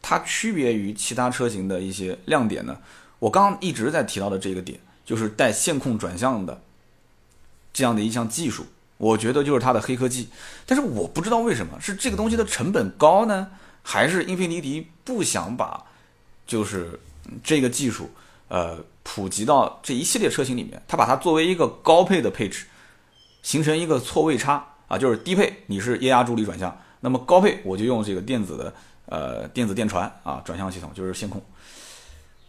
它区别于其他车型的一些亮点呢？我刚刚一直在提到的这个点，就是带线控转向的这样的一项技术，我觉得就是它的黑科技。但是我不知道为什么是这个东西的成本高呢，还是英菲尼迪不想把就是这个技术呃。普及到这一系列车型里面，它把它作为一个高配的配置，形成一个错位差啊，就是低配你是液压助力转向，那么高配我就用这个电子的呃电子电传啊转向系统，就是线控。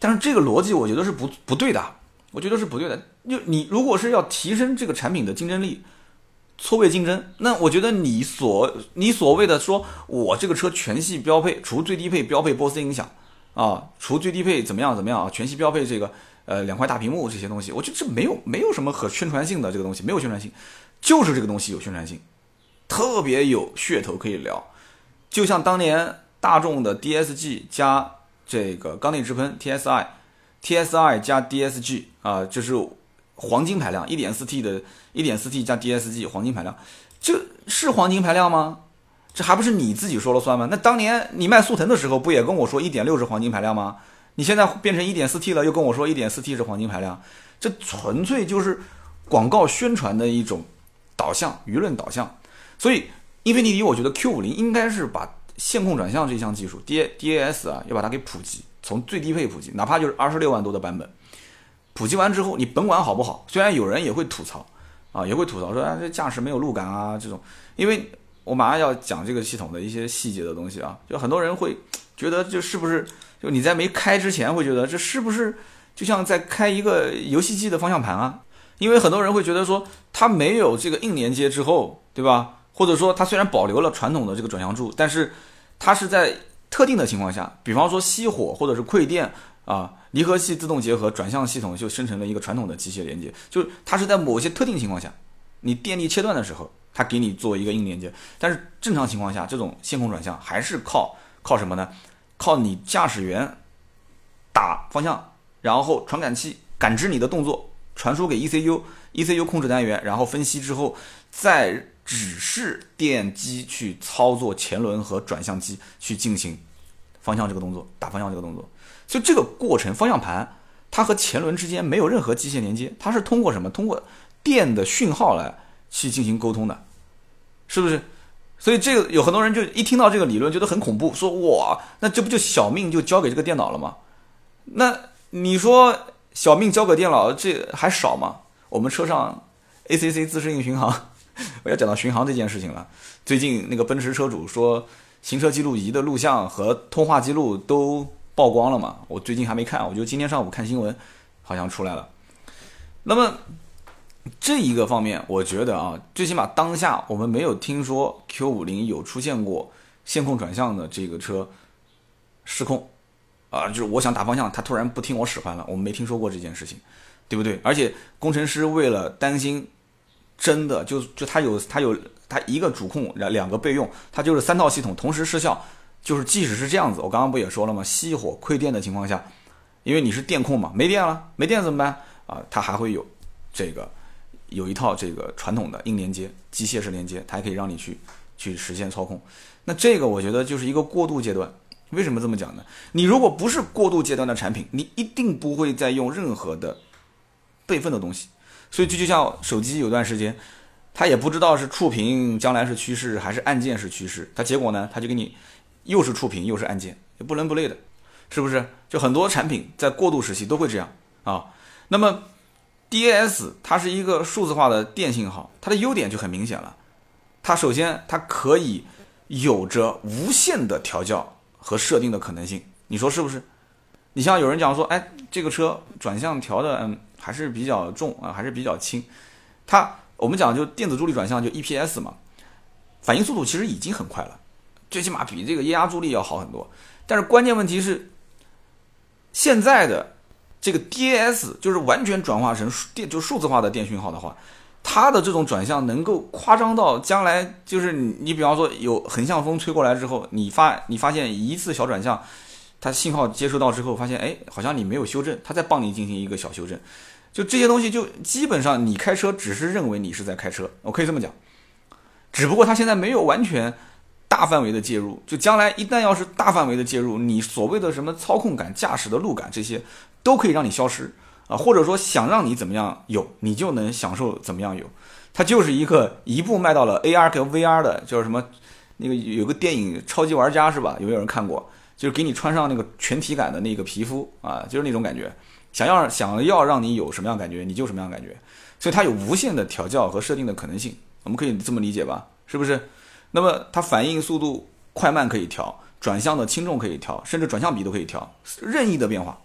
但是这个逻辑我觉得是不不对的，我觉得是不对的。就你如果是要提升这个产品的竞争力，错位竞争，那我觉得你所你所谓的说我这个车全系标配，除最低配标配波斯音响啊，除最低配怎么样怎么样啊，全系标配这个。呃，两块大屏幕这些东西，我觉得这没有没有什么可宣传性的这个东西，没有宣传性，就是这个东西有宣传性，特别有噱头可以聊。就像当年大众的 DSG 加这个缸内直喷 TSI，TSI 加 DSG 啊，就是黄金排量，1.4T 的 1.4T 加 DSG 黄金排量，这是黄金排量吗？这还不是你自己说了算吗？那当年你卖速腾的时候，不也跟我说1.6是黄金排量吗？你现在变成一点四 T 了，又跟我说一点四 T 是黄金排量，这纯粹就是广告宣传的一种导向，舆论导向。所以英菲尼迪，我觉得 Q 五零应该是把线控转向这项技术 D D A S 啊，要把它给普及，从最低配普及，哪怕就是二十六万多的版本，普及完之后，你甭管好不好，虽然有人也会吐槽啊，也会吐槽说啊这驾驶没有路感啊这种，因为我马上要讲这个系统的一些细节的东西啊，就很多人会觉得就是不是。就你在没开之前会觉得这是不是就像在开一个游戏机的方向盘啊？因为很多人会觉得说它没有这个硬连接之后，对吧？或者说它虽然保留了传统的这个转向柱，但是它是在特定的情况下，比方说熄火或者是馈电啊，离合器自动结合，转向系统就生成了一个传统的机械连接，就是它是在某些特定情况下，你电力切断的时候，它给你做一个硬连接，但是正常情况下，这种线控转向还是靠靠什么呢？靠你驾驶员打方向，然后传感器感知你的动作，传输给 ECU，ECU 控制单元，然后分析之后，再只是电机去操作前轮和转向机去进行方向这个动作，打方向这个动作。所以这个过程，方向盘它和前轮之间没有任何机械连接，它是通过什么？通过电的讯号来去进行沟通的，是不是？所以这个有很多人就一听到这个理论觉得很恐怖，说哇，那这不就小命就交给这个电脑了吗？那你说小命交给电脑，这还少吗？我们车上 ACC 自适应巡航，[LAUGHS] 我要讲到巡航这件事情了。最近那个奔驰车主说，行车记录仪的录像和通话记录都曝光了嘛？我最近还没看，我就今天上午看新闻，好像出来了。那么。这一个方面，我觉得啊，最起码当下我们没有听说 Q 五零有出现过线控转向的这个车失控啊，就是我想打方向，它突然不听我使唤了，我们没听说过这件事情，对不对？而且工程师为了担心真的就就它有它有它一个主控两两个备用，它就是三套系统同时失效，就是即使是这样子，我刚刚不也说了吗？熄火亏电的情况下，因为你是电控嘛，没电了，没电怎么办啊？它还会有这个。有一套这个传统的硬连接、机械式连接，它还可以让你去去实现操控。那这个我觉得就是一个过渡阶段。为什么这么讲呢？你如果不是过渡阶段的产品，你一定不会再用任何的备份的东西。所以这就像手机有段时间，它也不知道是触屏将来是趋势还是按键是趋势，它结果呢，它就给你又是触屏又是按键，也不伦不类的，是不是？就很多产品在过渡时期都会这样啊。那么。DAS 它是一个数字化的电信号，它的优点就很明显了。它首先它可以有着无限的调教和设定的可能性，你说是不是？你像有人讲说，哎，这个车转向调的嗯还是比较重啊，还是比较轻。它我们讲就电子助力转向就 EPS 嘛，反应速度其实已经很快了，最起码比这个液压助力要好很多。但是关键问题是现在的。这个 DAS 就是完全转化成数电，就数字化的电讯号的话，它的这种转向能够夸张到将来，就是你，你比方说有横向风吹过来之后，你发你发现一次小转向，它信号接收到之后，发现哎，好像你没有修正，它再帮你进行一个小修正，就这些东西就基本上你开车只是认为你是在开车，我可以这么讲，只不过它现在没有完全大范围的介入，就将来一旦要是大范围的介入，你所谓的什么操控感、驾驶的路感这些。都可以让你消失啊，或者说想让你怎么样有，你就能享受怎么样有。它就是一个一步迈到了 AR 跟 VR 的，就是什么？那个有个电影《超级玩家》是吧？有没有人看过？就是给你穿上那个全体感的那个皮肤啊，就是那种感觉。想要想要让你有什么样感觉，你就什么样感觉。所以它有无限的调教和设定的可能性，我们可以这么理解吧？是不是？那么它反应速度快慢可以调，转向的轻重可以调，甚至转向比都可以调，任意的变化。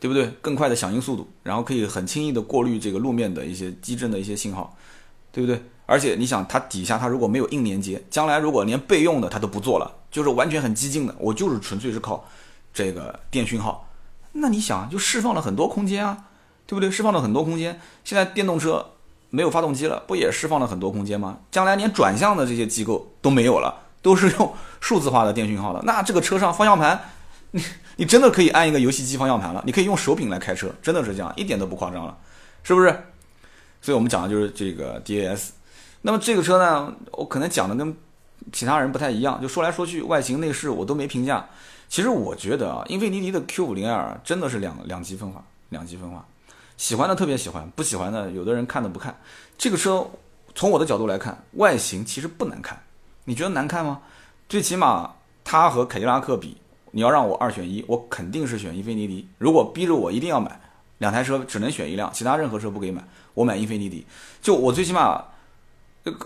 对不对？更快的响应速度，然后可以很轻易的过滤这个路面的一些机震的一些信号，对不对？而且你想，它底下它如果没有硬连接，将来如果连备用的它都不做了，就是完全很激进的，我就是纯粹是靠这个电讯号，那你想就释放了很多空间啊，对不对？释放了很多空间。现在电动车没有发动机了，不也释放了很多空间吗？将来连转向的这些机构都没有了，都是用数字化的电讯号的，那这个车上方向盘。你 [LAUGHS] 你真的可以按一个游戏机方向盘了，你可以用手柄来开车，真的是这样，一点都不夸张了，是不是？所以我们讲的就是这个 DAS。那么这个车呢，我可能讲的跟其他人不太一样，就说来说去，外形内饰我都没评价。其实我觉得啊，英菲尼迪的 Q50L 真的是两两极分化，两极分化。喜欢的特别喜欢，不喜欢的有的人看都不看。这个车从我的角度来看，外形其实不难看。你觉得难看吗？最起码它和凯迪拉克比。你要让我二选一，我肯定是选英菲尼迪。如果逼着我一定要买两台车，只能选一辆，其他任何车不给买，我买英菲尼迪。就我最起码，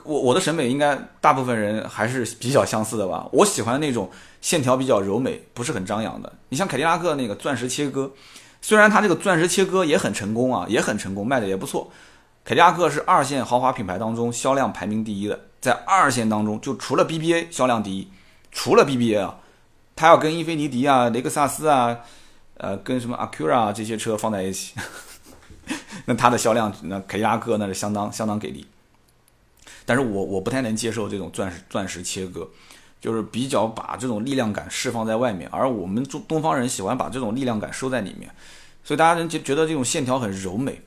我我的审美应该大部分人还是比较相似的吧。我喜欢那种线条比较柔美，不是很张扬的。你像凯迪拉克那个钻石切割，虽然它这个钻石切割也很成功啊，也很成功，卖的也不错。凯迪拉克是二线豪华品牌当中销量排名第一的，在二线当中，就除了 BBA 销量第一，除了 BBA 啊，它要跟英菲尼迪啊、雷克萨斯啊、呃，跟什么 Acura 这些车放在一起，[LAUGHS] 那它的销量，那凯迪拉克那是相当相当给力。但是我我不太能接受这种钻石钻石切割，就是比较把这种力量感释放在外面，而我们中东方人喜欢把这种力量感收在里面，所以大家人觉觉得这种线条很柔美，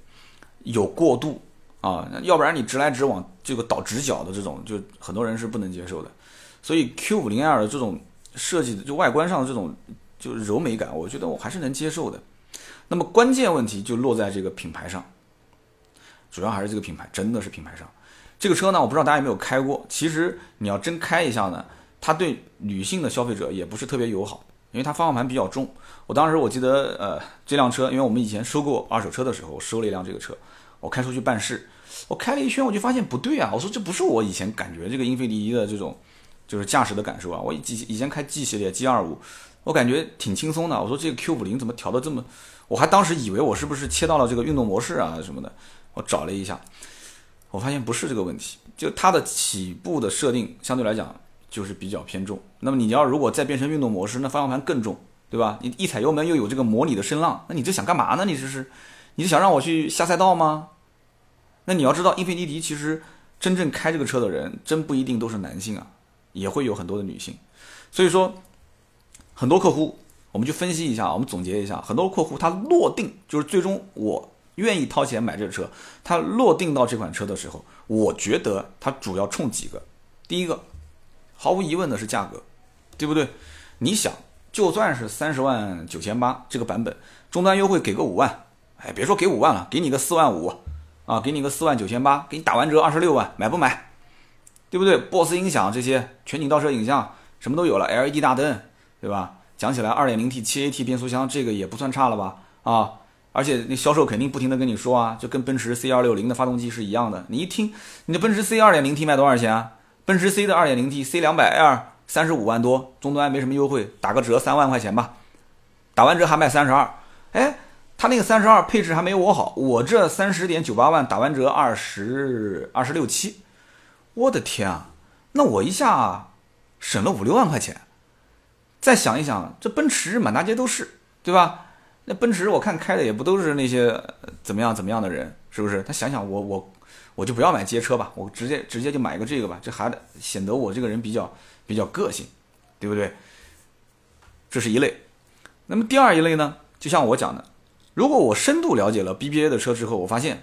有过渡啊，要不然你直来直往这个倒直角的这种，就很多人是不能接受的。所以 Q 五零 L 的这种设计的就外观上的这种就柔美感，我觉得我还是能接受的。那么关键问题就落在这个品牌上，主要还是这个品牌，真的是品牌上。这个车呢，我不知道大家有没有开过。其实你要真开一下呢，它对女性的消费者也不是特别友好，因为它方向盘比较重。我当时我记得，呃，这辆车，因为我们以前收过二手车的时候，我收了一辆这个车，我开出去办事，我开了一圈，我就发现不对啊，我说这不是我以前感觉这个英菲尼迪的这种就是驾驶的感受啊。我以以前开 G 系列 G 二五，我感觉挺轻松的。我说这个 Q 五零怎么调的这么，我还当时以为我是不是切到了这个运动模式啊什么的，我找了一下。我发现不是这个问题，就它的起步的设定相对来讲就是比较偏重。那么你要如果再变成运动模式，那方向盘更重，对吧？你一踩油门又有这个模拟的声浪，那你这想干嘛呢？你这是，你是想让我去下赛道吗？那你要知道，英菲尼迪其实真正开这个车的人真不一定都是男性啊，也会有很多的女性。所以说，很多客户，我们去分析一下，我们总结一下，很多客户他落定就是最终我。愿意掏钱买这个车，他落定到这款车的时候，我觉得他主要冲几个。第一个，毫无疑问的是价格，对不对？你想，就算是三十万九千八这个版本，终端优惠给个五万，哎，别说给五万了，给你个四万五啊，给你个四万九千八，给你打完折二十六万，买不买？对不对？BOSS 音响这些全景倒车影像什么都有了，LED 大灯，对吧？讲起来，二点零 T 七 AT 变速箱这个也不算差了吧？啊。而且那销售肯定不停的跟你说啊，就跟奔驰 C 二六零的发动机是一样的。你一听，你的奔驰 C 二点零 T 卖多少钱啊？奔驰 C 的二点零 T C 两百 L 三十五万多，终端没什么优惠，打个折三万块钱吧，打完折还卖三十二。哎，他那个三十二配置还没有我好，我这三十点九八万打完折二十二十六七，我的天啊，那我一下省了五六万块钱。再想一想，这奔驰满大街都是，对吧？那奔驰我看开的也不都是那些怎么样怎么样的人，是不是？他想想我我我就不要买街车吧，我直接直接就买一个这个吧，这还显得我这个人比较比较个性，对不对？这是一类。那么第二一类呢？就像我讲的，如果我深度了解了 BBA 的车之后，我发现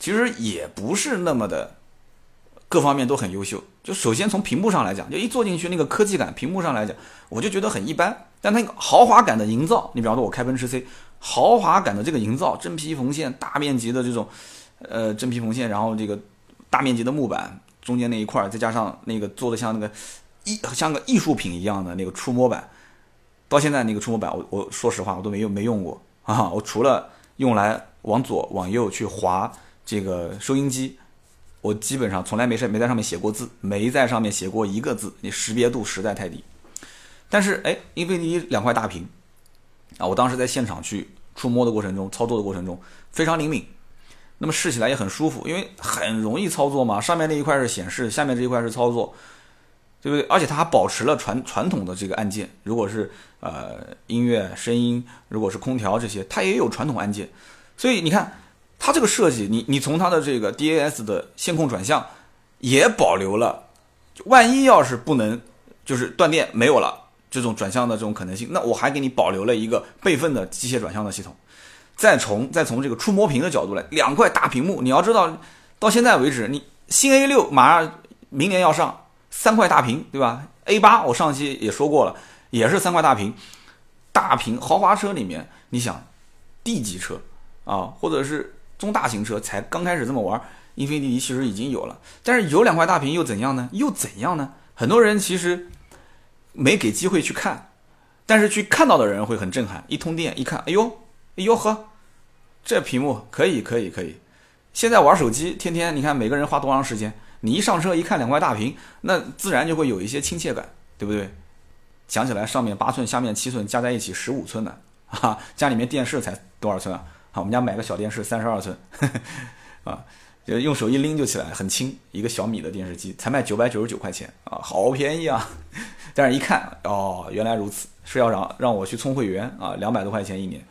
其实也不是那么的各方面都很优秀。就首先从屏幕上来讲，就一坐进去那个科技感，屏幕上来讲，我就觉得很一般。但那个豪华感的营造，你比方说我开奔驰 C。豪华感的这个营造，真皮缝线，大面积的这种，呃，真皮缝线，然后这个大面积的木板，中间那一块再加上那个做的像那个艺像个艺术品一样的那个触摸板，到现在那个触摸板，我我说实话我都没用没用过啊，我除了用来往左往右去滑这个收音机，我基本上从来没事没在上面写过字，没在上面写过一个字，你识别度实在太低。但是哎，英菲尼迪两块大屏。啊，我当时在现场去触摸的过程中，操作的过程中非常灵敏，那么试起来也很舒服，因为很容易操作嘛。上面那一块是显示，下面这一块是操作，对不对？而且它还保持了传传统的这个按键，如果是呃音乐、声音，如果是空调这些，它也有传统按键。所以你看它这个设计，你你从它的这个 DAS 的线控转向也保留了，万一要是不能就是断电没有了。这种转向的这种可能性，那我还给你保留了一个备份的机械转向的系统。再从再从这个触摸屏的角度来，两块大屏幕，你要知道，到现在为止，你新 A 六马上明年要上三块大屏，对吧？A 八我上期也说过了，也是三块大屏，大屏豪华车里面，你想 D 级车啊，或者是中大型车才刚开始这么玩，英菲尼迪其实已经有了，但是有两块大屏又怎样呢？又怎样呢？很多人其实。没给机会去看，但是去看到的人会很震撼。一通电一看，哎呦，哎呦呵，这屏幕可以可以可以。现在玩手机，天天你看每个人花多长时间？你一上车一看两块大屏，那自然就会有一些亲切感，对不对？想起来上面八寸，下面七寸，加在一起十五寸的，哈，家里面电视才多少寸啊？好，我们家买个小电视三十二寸，[LAUGHS] 啊，就用手一拎就起来，很轻，一个小米的电视机才卖九百九十九块钱啊，好便宜啊！[LAUGHS] 但是一看，哦，原来如此，是要让让我去充会员啊，两百多块钱一年，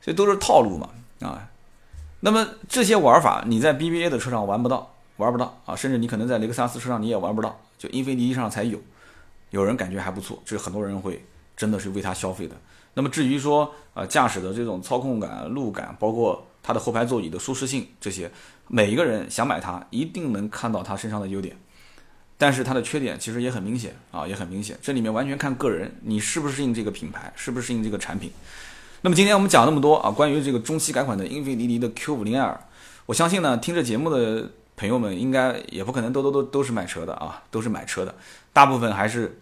这都是套路嘛啊。那么这些玩法你在 BBA 的车上玩不到，玩不到啊，甚至你可能在雷克萨斯车上你也玩不到，就英菲尼迪上才有。有人感觉还不错，这很多人会真的是为它消费的。那么至于说呃驾驶的这种操控感、路感，包括它的后排座椅的舒适性这些，每一个人想买它一定能看到它身上的优点，但是它的缺点其实也很明显啊，也很明显。这里面完全看个人，你适不适应这个品牌，适不适应这个产品。那么今天我们讲那么多啊，关于这个中期改款的英菲尼迪的 Q50L，我相信呢，听着节目的朋友们应该也不可能都都都都是买车的啊，都是买车的，大部分还是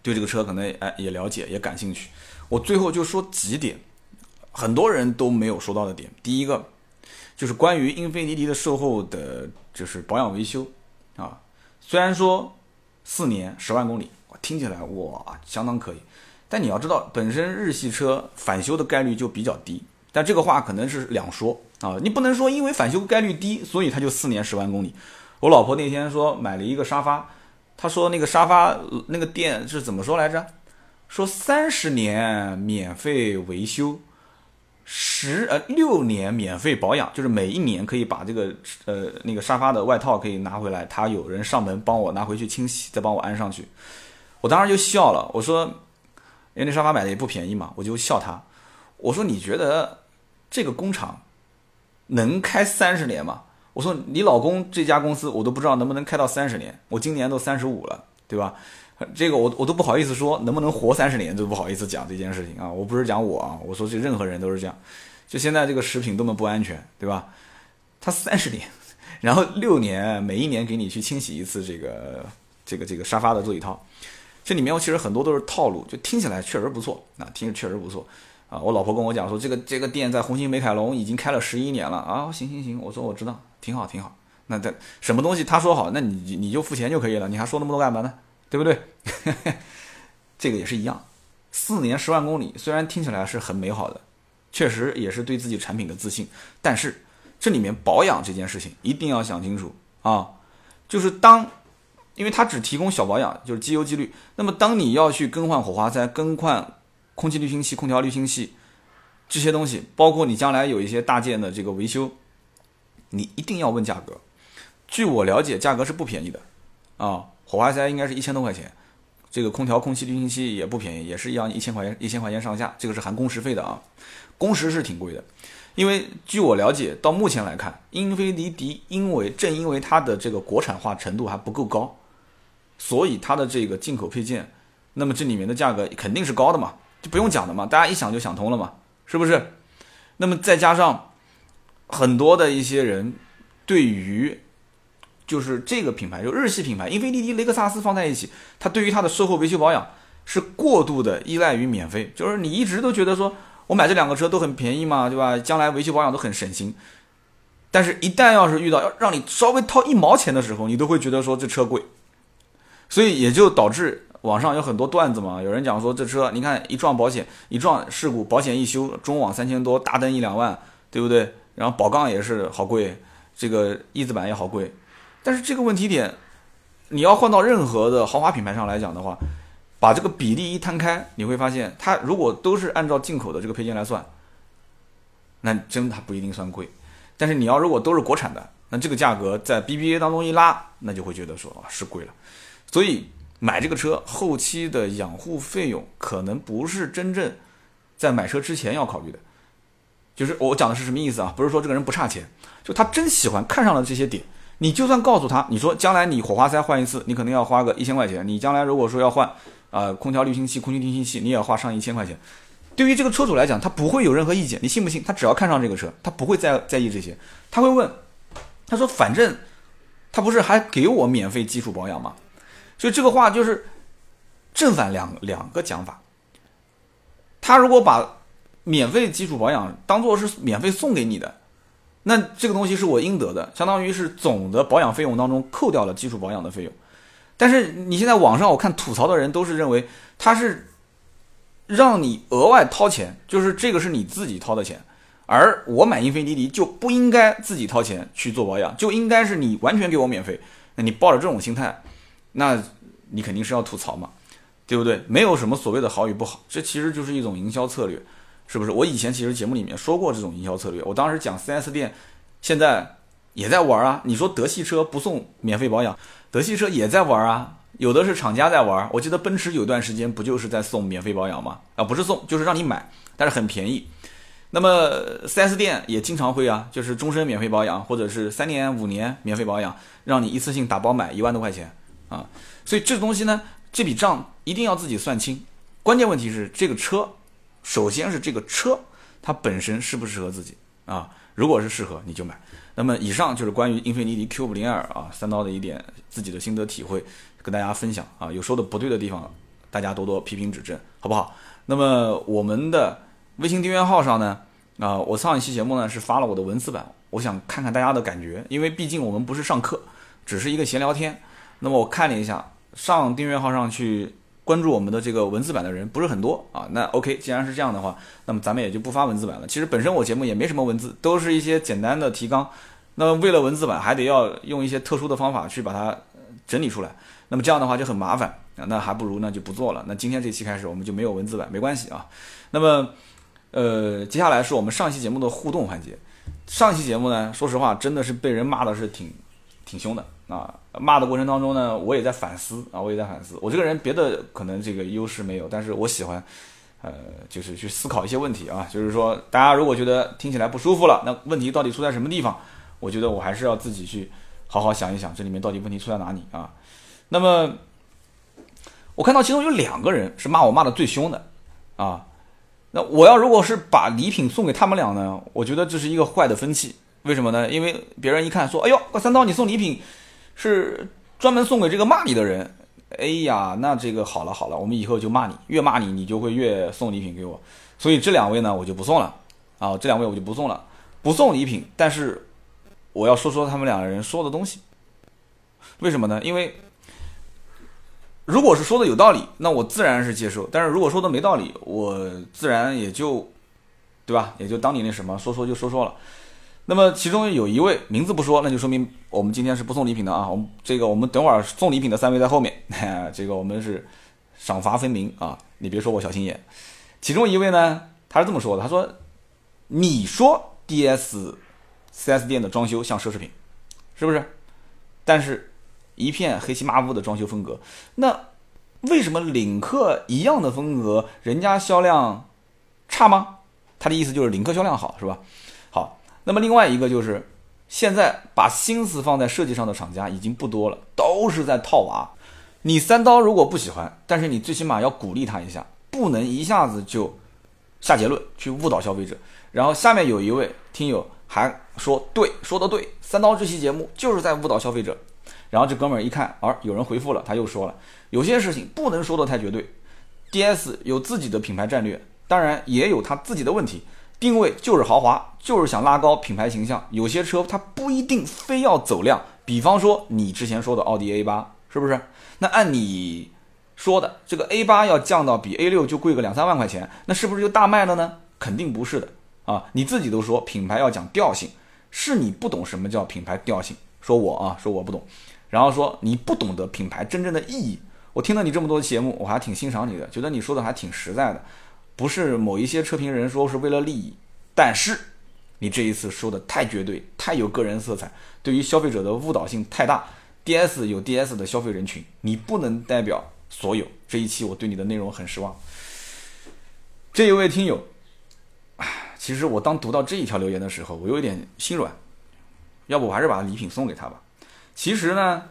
对这个车可能哎也了解也感兴趣。我最后就说几点，很多人都没有说到的点。第一个就是关于英菲尼迪的售后的，就是保养维修啊，虽然说四年十万公里，听起来哇相当可以。但你要知道，本身日系车返修的概率就比较低，但这个话可能是两说啊，你不能说因为返修概率低，所以它就四年十万公里。我老婆那天说买了一个沙发，她说那个沙发那个店是怎么说来着？说三十年免费维修，十呃六年免费保养，就是每一年可以把这个呃那个沙发的外套可以拿回来，他有人上门帮我拿回去清洗，再帮我安上去。我当时就笑了，我说。因为那沙发买的也不便宜嘛，我就笑他，我说你觉得这个工厂能开三十年吗？我说你老公这家公司我都不知道能不能开到三十年，我今年都三十五了，对吧？[LAUGHS] 这个我我都不好意思说能不能活三十年，都不好意思讲这件事情啊。我不是讲我啊，我说这任何人都是这样。就现在这个食品多么不安全，对吧？他三十年，然后六年，每一年给你去清洗一次这个这个这个沙发的座椅套。这里面其实很多都是套路，就听起来确实不错啊，听着确实不错啊。我老婆跟我讲说，这个这个店在红星美凯龙已经开了十一年了啊。行行行，我说我知道，挺好挺好。那这什么东西他说好，那你你就付钱就可以了，你还说那么多干嘛呢？对不对？[LAUGHS] 这个也是一样，四年十万公里，虽然听起来是很美好的，确实也是对自己产品的自信，但是这里面保养这件事情一定要想清楚啊，就是当。因为它只提供小保养，就是机油机滤。那么，当你要去更换火花塞、更换空气滤清器、空调滤清器这些东西，包括你将来有一些大件的这个维修，你一定要问价格。据我了解，价格是不便宜的啊。火花塞应该是一千多块钱，这个空调空气滤清器也不便宜，也是要一千块钱，一千块钱上下。这个是含工时费的啊，工时是挺贵的。因为据我了解，到目前来看，英菲尼迪因为正因为它的这个国产化程度还不够高。所以它的这个进口配件，那么这里面的价格肯定是高的嘛，就不用讲的嘛，大家一想就想通了嘛，是不是？那么再加上很多的一些人对于就是这个品牌，就日系品牌，英菲尼迪、雷克萨斯放在一起，它对于它的售后维修保养是过度的依赖于免费，就是你一直都觉得说我买这两个车都很便宜嘛，对吧？将来维修保养都很省心，但是一旦要是遇到要让你稍微掏一毛钱的时候，你都会觉得说这车贵。所以也就导致网上有很多段子嘛，有人讲说这车，你看一撞保险，一撞事故，保险一修，中网三千多，大灯一两万，对不对？然后宝杠也是好贵，这个翼子板也好贵。但是这个问题点，你要换到任何的豪华品牌上来讲的话，把这个比例一摊开，你会发现，它如果都是按照进口的这个配件来算，那真它不一定算贵。但是你要如果都是国产的，那这个价格在 BBA 当中一拉，那就会觉得说啊是贵了。所以买这个车后期的养护费用可能不是真正在买车之前要考虑的，就是我讲的是什么意思啊？不是说这个人不差钱，就他真喜欢看上了这些点，你就算告诉他，你说将来你火花塞换一次，你可能要花个一千块钱，你将来如果说要换啊空调滤清器、空气滤清器，你也要花上一千块钱。对于这个车主来讲，他不会有任何意见，你信不信？他只要看上这个车，他不会再在意这些，他会问，他说反正他不是还给我免费基础保养吗？所以这个话就是正反两两个讲法。他如果把免费基础保养当做是免费送给你的，那这个东西是我应得的，相当于是总的保养费用当中扣掉了基础保养的费用。但是你现在网上我看吐槽的人都是认为他是让你额外掏钱，就是这个是你自己掏的钱，而我买英菲尼迪就不应该自己掏钱去做保养，就应该是你完全给我免费。那你抱着这种心态，那你肯定是要吐槽嘛，对不对？没有什么所谓的好与不好，这其实就是一种营销策略，是不是？我以前其实节目里面说过这种营销策略，我当时讲 4S 店现在也在玩啊。你说德系车不送免费保养，德系车也在玩啊。有的是厂家在玩，我记得奔驰有段时间不就是在送免费保养吗？啊，不是送，就是让你买，但是很便宜。那么 4S 店也经常会啊，就是终身免费保养，或者是三年、五年免费保养，让你一次性打包买一万多块钱啊。所以这东西呢，这笔账一定要自己算清。关键问题是这个车，首先是这个车它本身适不适合自己啊？如果是适合，你就买。那么以上就是关于英菲尼迪 Q502 啊三刀的一点自己的心得体会，跟大家分享啊。有说的不对的地方，大家多多批评指正，好不好？那么我们的。微信订阅号上呢，啊，我上一期节目呢是发了我的文字版，我想看看大家的感觉，因为毕竟我们不是上课，只是一个闲聊天。那么我看了一下，上订阅号上去关注我们的这个文字版的人不是很多啊。那 OK，既然是这样的话，那么咱们也就不发文字版了。其实本身我节目也没什么文字，都是一些简单的提纲。那为了文字版，还得要用一些特殊的方法去把它整理出来。那么这样的话就很麻烦啊，那还不如呢就不做了。那今天这期开始我们就没有文字版，没关系啊。那么。呃，接下来是我们上期节目的互动环节。上期节目呢，说实话，真的是被人骂的是挺挺凶的啊。骂的过程当中呢，我也在反思啊，我也在反思。我这个人别的可能这个优势没有，但是我喜欢，呃，就是去思考一些问题啊。就是说，大家如果觉得听起来不舒服了，那问题到底出在什么地方？我觉得我还是要自己去好好想一想，这里面到底问题出在哪里啊？那么，我看到其中有两个人是骂我骂的最凶的啊。那我要如果是把礼品送给他们俩呢？我觉得这是一个坏的风气。为什么呢？因为别人一看说：“哎呦，三刀，你送礼品是专门送给这个骂你的人。”哎呀，那这个好了好了，我们以后就骂你，越骂你，你就会越送礼品给我。所以这两位呢，我就不送了啊，这两位我就不送了，不送礼品。但是我要说说他们两个人说的东西。为什么呢？因为。如果是说的有道理，那我自然是接受；但是如果说的没道理，我自然也就，对吧？也就当你那什么说说就说说了。那么其中有一位名字不说，那就说明我们今天是不送礼品的啊。我们这个我们等会儿送礼品的三位在后面，[LAUGHS] 这个我们是赏罚分明啊。你别说我小心眼。其中一位呢，他是这么说的：他说，你说 DS 4S 店的装修像奢侈品，是不是？但是。一片黑漆麻乌的装修风格，那为什么领克一样的风格，人家销量差吗？他的意思就是领克销量好，是吧？好，那么另外一个就是，现在把心思放在设计上的厂家已经不多了，都是在套娃。你三刀如果不喜欢，但是你最起码要鼓励他一下，不能一下子就下结论去误导消费者。然后下面有一位听友还说，对，说的对，三刀这期节目就是在误导消费者。然后这哥们儿一看，啊，有人回复了，他又说了，有些事情不能说的太绝对。D.S 有自己的品牌战略，当然也有他自己的问题，定位就是豪华，就是想拉高品牌形象。有些车它不一定非要走量，比方说你之前说的奥迪 A 八，是不是？那按你说的，这个 A 八要降到比 A 六就贵个两三万块钱，那是不是就大卖了呢？肯定不是的啊！你自己都说品牌要讲调性，是你不懂什么叫品牌调性。说我啊，说我不懂。然后说你不懂得品牌真正的意义。我听了你这么多节目，我还挺欣赏你的，觉得你说的还挺实在的，不是某一些车评人说是为了利益。但是你这一次说的太绝对，太有个人色彩，对于消费者的误导性太大。DS 有 DS 的消费人群，你不能代表所有。这一期我对你的内容很失望。这一位听友，其实我当读到这一条留言的时候，我有点心软，要不我还是把礼品送给他吧。其实呢，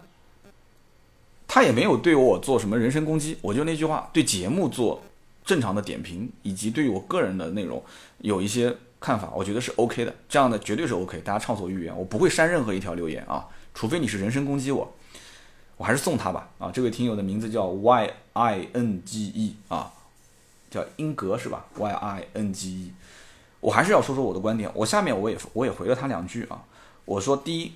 他也没有对我做什么人身攻击，我就那句话，对节目做正常的点评，以及对于我个人的内容有一些看法，我觉得是 OK 的，这样的绝对是 OK，大家畅所欲言，我不会删任何一条留言啊，除非你是人身攻击我，我还是送他吧啊，这位听友的名字叫 Y I N G E 啊，叫英格是吧？Y I N G E，我还是要说说我的观点，我下面我也我也回了他两句啊，我说第一。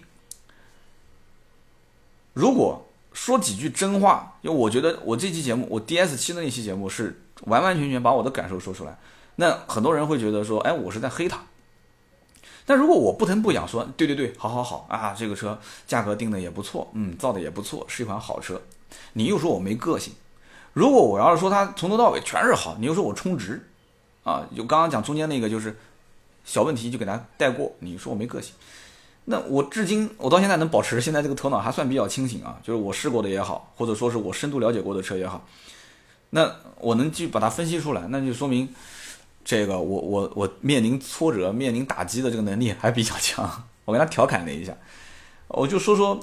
如果说几句真话，因为我觉得我这期节目，我 D S 七的那期节目是完完全全把我的感受说出来。那很多人会觉得说，哎，我是在黑他，但如果我不疼不痒说，对对对，好好好啊，这个车价格定的也不错，嗯，造的也不错，是一款好车，你又说我没个性。如果我要是说它从头到尾全是好，你又说我充值，啊，就刚刚讲中间那个就是小问题就给他带过，你说我没个性。那我至今我到现在能保持现在这个头脑还算比较清醒啊，就是我试过的也好，或者说是我深度了解过的车也好，那我能去把它分析出来，那就说明。这个我我我面临挫折、面临打击的这个能力还比较强。[LAUGHS] 我跟他调侃了一下，我就说说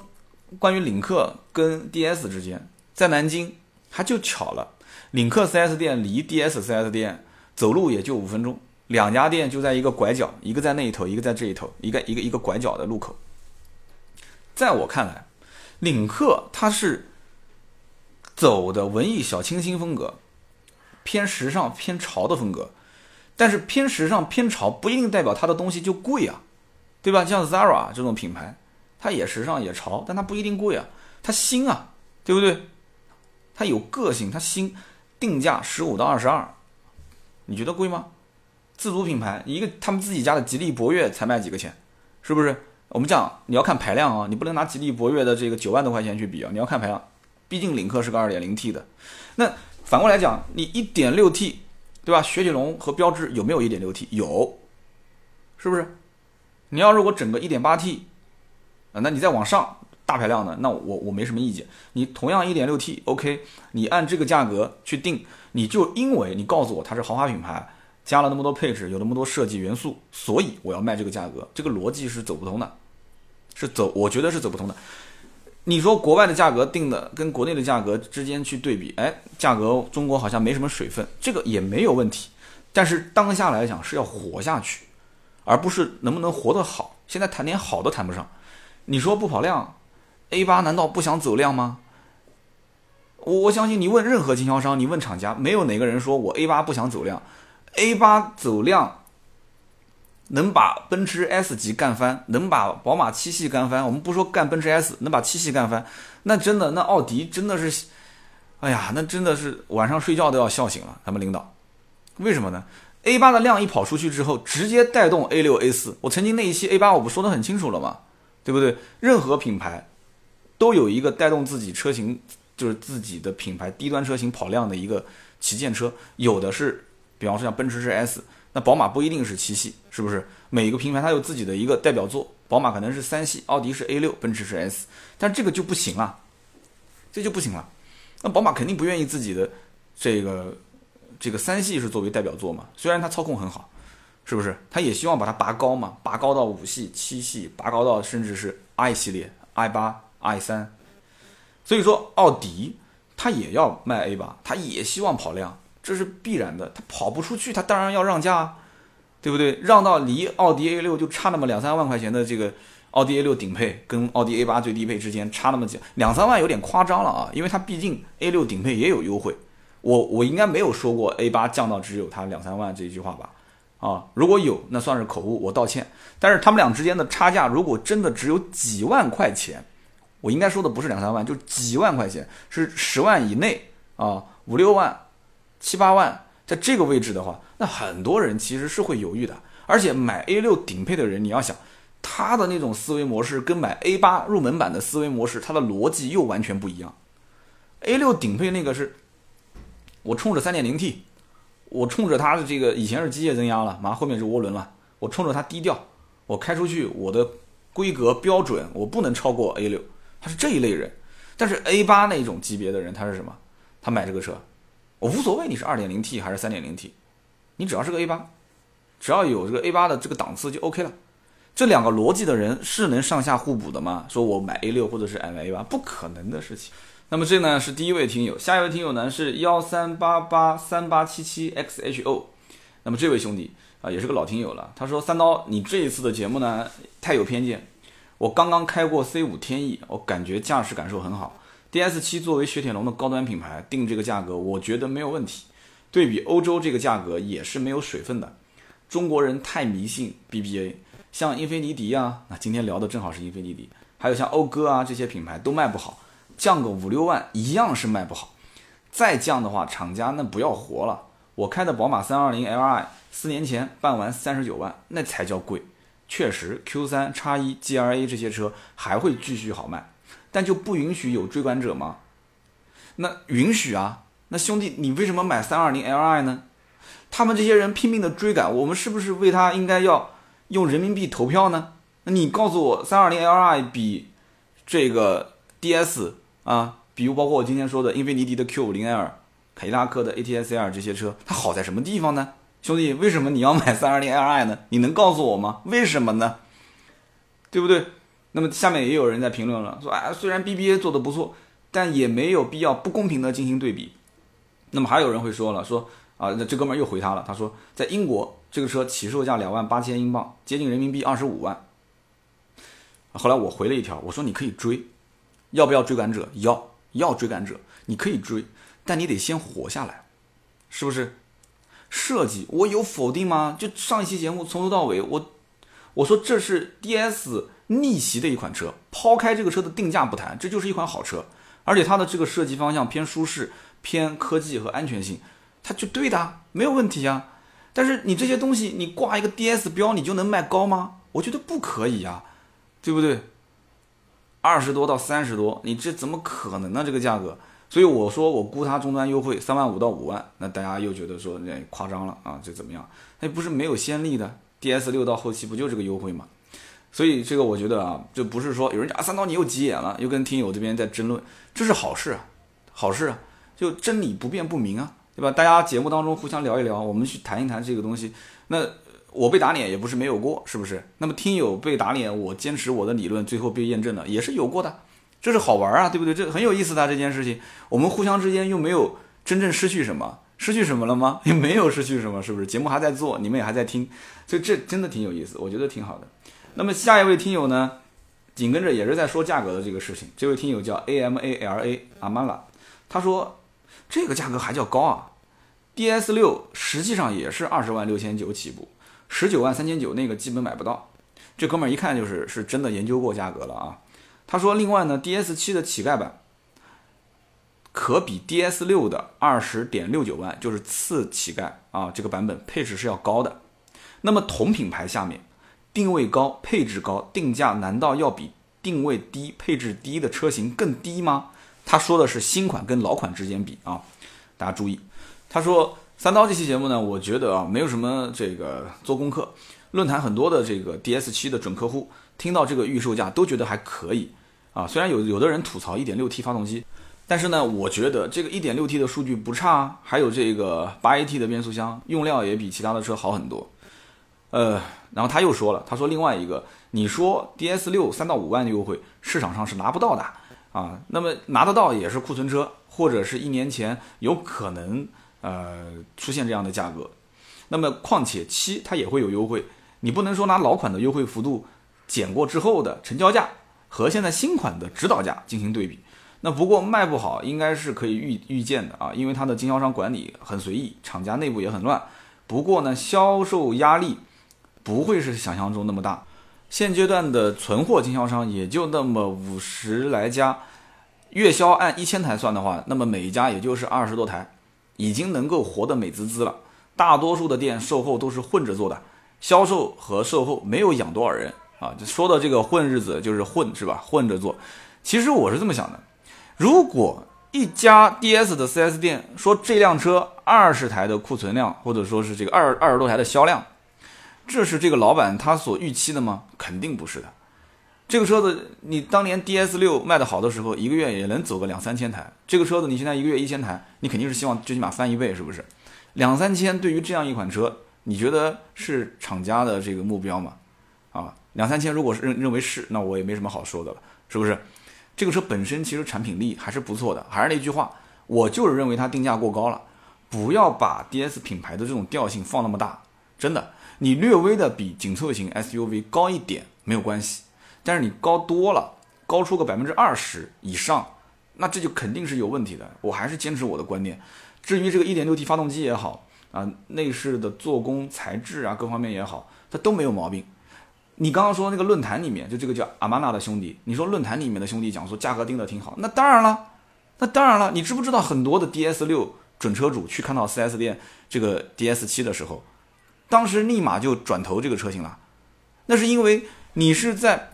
关于领克跟 DS 之间，在南京，他就巧了，领克 4S 店离 DS 4S 店走路也就五分钟，两家店就在一个拐角，一个在那一头，一个在这一头，一个一个一个拐角的路口。在我看来，领克它是走的文艺小清新风格，偏时尚、偏潮的风格。但是偏时尚偏潮不一定代表它的东西就贵啊，对吧？像 Zara 这种品牌，它也时尚也潮，但它不一定贵啊，它新啊，对不对？它有个性，它新，定价十五到二十二，你觉得贵吗？自主品牌一个他们自己家的吉利博越才卖几个钱，是不是？我们讲你要看排量啊，你不能拿吉利博越的这个九万多块钱去比啊，你要看排量，毕竟领克是个二点零 T 的，那反过来讲，你一点六 T。对吧？雪铁龙和标致有没有 1.6T？有，是不是？你要如果整个 1.8T，啊，那你再往上大排量的，那我我没什么意见。你同样 1.6T，OK，你按这个价格去定，你就因为你告诉我它是豪华品牌，加了那么多配置，有那么多设计元素，所以我要卖这个价格，这个逻辑是走不通的，是走，我觉得是走不通的。你说国外的价格定的跟国内的价格之间去对比，哎，价格中国好像没什么水分，这个也没有问题。但是当下来讲是要活下去，而不是能不能活得好。现在谈点好都谈不上。你说不跑量，A 八难道不想走量吗？我我相信你问任何经销商，你问厂家，没有哪个人说我 A 八不想走量，A 八走量。能把奔驰 S 级干翻，能把宝马七系干翻，我们不说干奔驰 S，能把七系干翻，那真的，那奥迪真的是，哎呀，那真的是晚上睡觉都要笑醒了。他们领导，为什么呢？A 八的量一跑出去之后，直接带动 A 六、A 四。我曾经那一期 A 八我不说的很清楚了吗？对不对？任何品牌都有一个带动自己车型，就是自己的品牌低端车型跑量的一个旗舰车，有的是，比方说像奔驰是 S。那宝马不一定是七系，是不是？每个品牌它有自己的一个代表作，宝马可能是三系，奥迪是 A 六，奔驰是 S，但这个就不行了，这就不行了。那宝马肯定不愿意自己的这个这个三系是作为代表作嘛？虽然它操控很好，是不是？它也希望把它拔高嘛，拔高到五系、七系，拔高到甚至是 i 系列，i 八、i 三。所以说，奥迪它也要卖 A 八，它也希望跑量。这是必然的，它跑不出去，它当然要让价，对不对？让到离奥迪 A 六就差那么两三万块钱的这个奥迪 A 六顶配跟奥迪 A 八最低配之间差那么几两三万有点夸张了啊，因为它毕竟 A 六顶配也有优惠，我我应该没有说过 A 八降到只有它两三万这一句话吧？啊，如果有那算是口误，我道歉。但是他们俩之间的差价如果真的只有几万块钱，我应该说的不是两三万，就几万块钱，是十万以内啊，五六万。七八万，在这个位置的话，那很多人其实是会犹豫的。而且买 A 六顶配的人，你要想他的那种思维模式，跟买 A 八入门版的思维模式，它的逻辑又完全不一样。A 六顶配那个是，我冲着三点零 T，我冲着它的这个以前是机械增压了，马上后面是涡轮了，我冲着它低调，我开出去我的规格标准我不能超过 A 六，他是这一类人。但是 A 八那种级别的人，他是什么？他买这个车。我无所谓你是二点零 T 还是三点零 T，你只要是个 A 八，只要有这个 A 八的这个档次就 OK 了。这两个逻辑的人是能上下互补的吗？说我买 A 六或者是买 A 八，不可能的事情。那么这呢是第一位听友，下一位听友呢是幺三八八三八七七 XHO。那么这位兄弟啊也是个老听友了，他说三刀你这一次的节目呢太有偏见，我刚刚开过 C 五天翼，我感觉驾驶感受很好。D S 七作为雪铁龙的高端品牌，定这个价格，我觉得没有问题。对比欧洲这个价格也是没有水分的。中国人太迷信 B B A，像英菲尼迪啊，那今天聊的正好是英菲尼迪，还有像讴歌啊这些品牌都卖不好，降个五六万一样是卖不好。再降的话，厂家那不要活了。我开的宝马三二零 L I，四年前办完三十九万，那才叫贵。确实 Q3、叉一、GLA 这些车还会继续好卖，但就不允许有追赶者吗？那允许啊！那兄弟，你为什么买 320Li 呢？他们这些人拼命的追赶，我们是不是为他应该要用人民币投票呢？那你告诉我，320Li 比这个 DS 啊，比如包括我今天说的英菲尼迪的 Q50L、凯迪拉克的 ATS-R 这些车，它好在什么地方呢？兄弟，为什么你要买 320Li 呢？你能告诉我吗？为什么呢？对不对？那么下面也有人在评论了，说啊，虽然 BBA 做的不错，但也没有必要不公平的进行对比。那么还有人会说了，说。啊，那这哥们儿又回他了。他说，在英国这个车起售价两万八千英镑，接近人民币二十五万。后来我回了一条，我说你可以追，要不要追赶者？要，要追赶者，你可以追，但你得先活下来，是不是？设计我有否定吗？就上一期节目从头到尾，我我说这是 DS 逆袭的一款车，抛开这个车的定价不谈，这就是一款好车，而且它的这个设计方向偏舒适、偏科技和安全性。它就对的，没有问题啊。但是你这些东西，你挂一个 DS 标，你就能卖高吗？我觉得不可以啊，对不对？二十多到三十多，你这怎么可能呢？这个价格，所以我说我估它终端优惠三万五到五万，那大家又觉得说那夸张了啊，这怎么样？那不是没有先例的，DS 六到后期不就这个优惠吗？所以这个我觉得啊，就不是说有人讲三刀你又急眼了，又跟听友这边在争论，这是好事啊，好事啊，就真理不辩不明啊。对吧？大家节目当中互相聊一聊，我们去谈一谈这个东西。那我被打脸也不是没有过，是不是？那么听友被打脸，我坚持我的理论，最后被验证了，也是有过的。这是好玩啊，对不对？这很有意思的这件事情。我们互相之间又没有真正失去什么，失去什么了吗？也没有失去什么，是不是？节目还在做，你们也还在听，所以这真的挺有意思，我觉得挺好的。那么下一位听友呢，紧跟着也是在说价格的这个事情。这位听友叫 A M A L A 阿曼拉，他说这个价格还叫高啊？DS 六实际上也是二十万六千九起步，十九万三千九那个基本买不到。这哥们儿一看就是是真的研究过价格了啊。他说，另外呢，DS 七的乞丐版可比 DS 六的二十点六九万，就是次乞丐啊，这个版本配置是要高的。那么同品牌下面，定位高、配置高、定价难道要比定位低、配置低的车型更低吗？他说的是新款跟老款之间比啊，大家注意。他说：“三刀这期节目呢，我觉得啊，没有什么这个做功课。论坛很多的这个 DS 七的准客户听到这个预售价都觉得还可以啊。虽然有有的人吐槽 1.6T 发动机，但是呢，我觉得这个 1.6T 的数据不差，还有这个 8AT 的变速箱，用料也比其他的车好很多。呃，然后他又说了，他说另外一个，你说 DS 六三到五万的优惠，市场上是拿不到的啊。那么拿得到也是库存车，或者是一年前有可能。”呃，出现这样的价格，那么况且七它也会有优惠，你不能说拿老款的优惠幅度减过之后的成交价和现在新款的指导价进行对比，那不过卖不好应该是可以预预见的啊，因为它的经销商管理很随意，厂家内部也很乱。不过呢，销售压力不会是想象中那么大，现阶段的存货经销商也就那么五十来家，月销按一千台算的话，那么每一家也就是二十多台。已经能够活得美滋滋了。大多数的店售后都是混着做的，销售和售后没有养多少人啊。就说的这个混日子就是混是吧？混着做。其实我是这么想的：如果一家 DS 的 4S 店说这辆车二十台的库存量，或者说是这个二二十多台的销量，这是这个老板他所预期的吗？肯定不是的。这个车子，你当年 DS 六卖的好的时候，一个月也能走个两三千台。这个车子你现在一个月一千台，你肯定是希望最起码翻一倍，是不是？两三千对于这样一款车，你觉得是厂家的这个目标吗？啊，两三千如果是认认为是，那我也没什么好说的了，是不是？这个车本身其实产品力还是不错的，还是那句话，我就是认为它定价过高了。不要把 DS 品牌的这种调性放那么大，真的，你略微的比紧凑型 SUV 高一点没有关系。但是你高多了，高出个百分之二十以上，那这就肯定是有问题的。我还是坚持我的观点。至于这个 1.6T 发动机也好啊，内饰的做工材质啊，各方面也好，它都没有毛病。你刚刚说那个论坛里面，就这个叫阿玛纳的兄弟，你说论坛里面的兄弟讲说价格定的挺好，那当然了，那当然了。你知不知道很多的 DS 六准车主去看到 4S 店这个 DS7 的时候，当时立马就转投这个车型了。那是因为你是在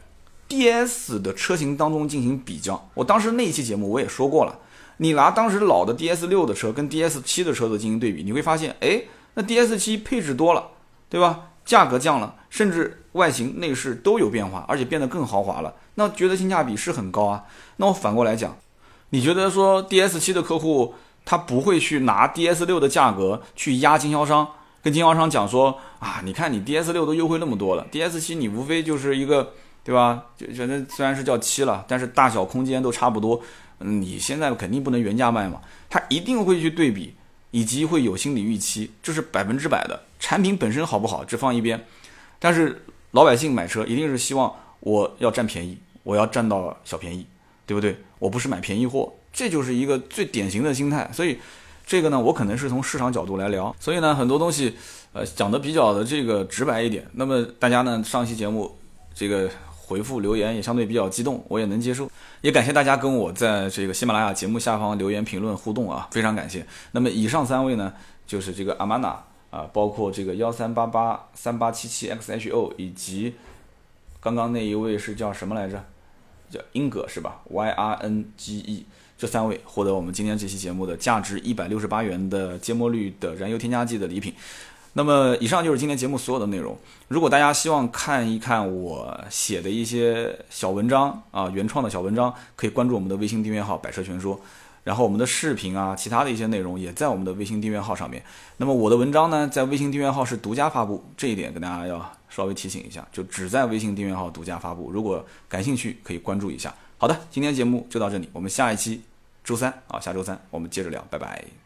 DS 的车型当中进行比较。我当时那一期节目我也说过了，你拿当时老的 DS 六的车跟 DS 七的车子进行对比，你会发现，哎，那 DS 七配置多了，对吧？价格降了，甚至外形内饰都有变化，而且变得更豪华了，那觉得性价比是很高啊。那我反过来讲，你觉得说 DS 七的客户他不会去拿 DS 六的价格去压经销商，跟经销商讲说啊，你看你 DS 六都优惠那么多了，DS 七你无非就是一个，对吧？就反正虽然是叫七了，但是大小空间都差不多，你现在肯定不能原价卖嘛，他一定会去对比。以及会有心理预期，这是百分之百的。产品本身好不好，这放一边。但是老百姓买车一定是希望我要占便宜，我要占到小便宜，对不对？我不是买便宜货，这就是一个最典型的心态。所以这个呢，我可能是从市场角度来聊。所以呢，很多东西，呃，讲的比较的这个直白一点。那么大家呢，上期节目这个。回复留言也相对比较激动，我也能接受，也感谢大家跟我在这个喜马拉雅节目下方留言评论互动啊，非常感谢。那么以上三位呢，就是这个阿玛娜啊，包括这个幺三八八三八七七 XHO，以及刚刚那一位是叫什么来着？叫英格是吧？Y R N G E，这三位获得我们今天这期节目的价值一百六十八元的芥末绿的燃油添加剂的礼品。那么，以上就是今天节目所有的内容。如果大家希望看一看我写的一些小文章啊，原创的小文章，可以关注我们的微信订阅号“百车全说”。然后我们的视频啊，其他的一些内容也在我们的微信订阅号上面。那么我的文章呢，在微信订阅号是独家发布，这一点跟大家要稍微提醒一下，就只在微信订阅号独家发布。如果感兴趣，可以关注一下。好的，今天节目就到这里，我们下一期周三啊，下周三我们接着聊，拜拜。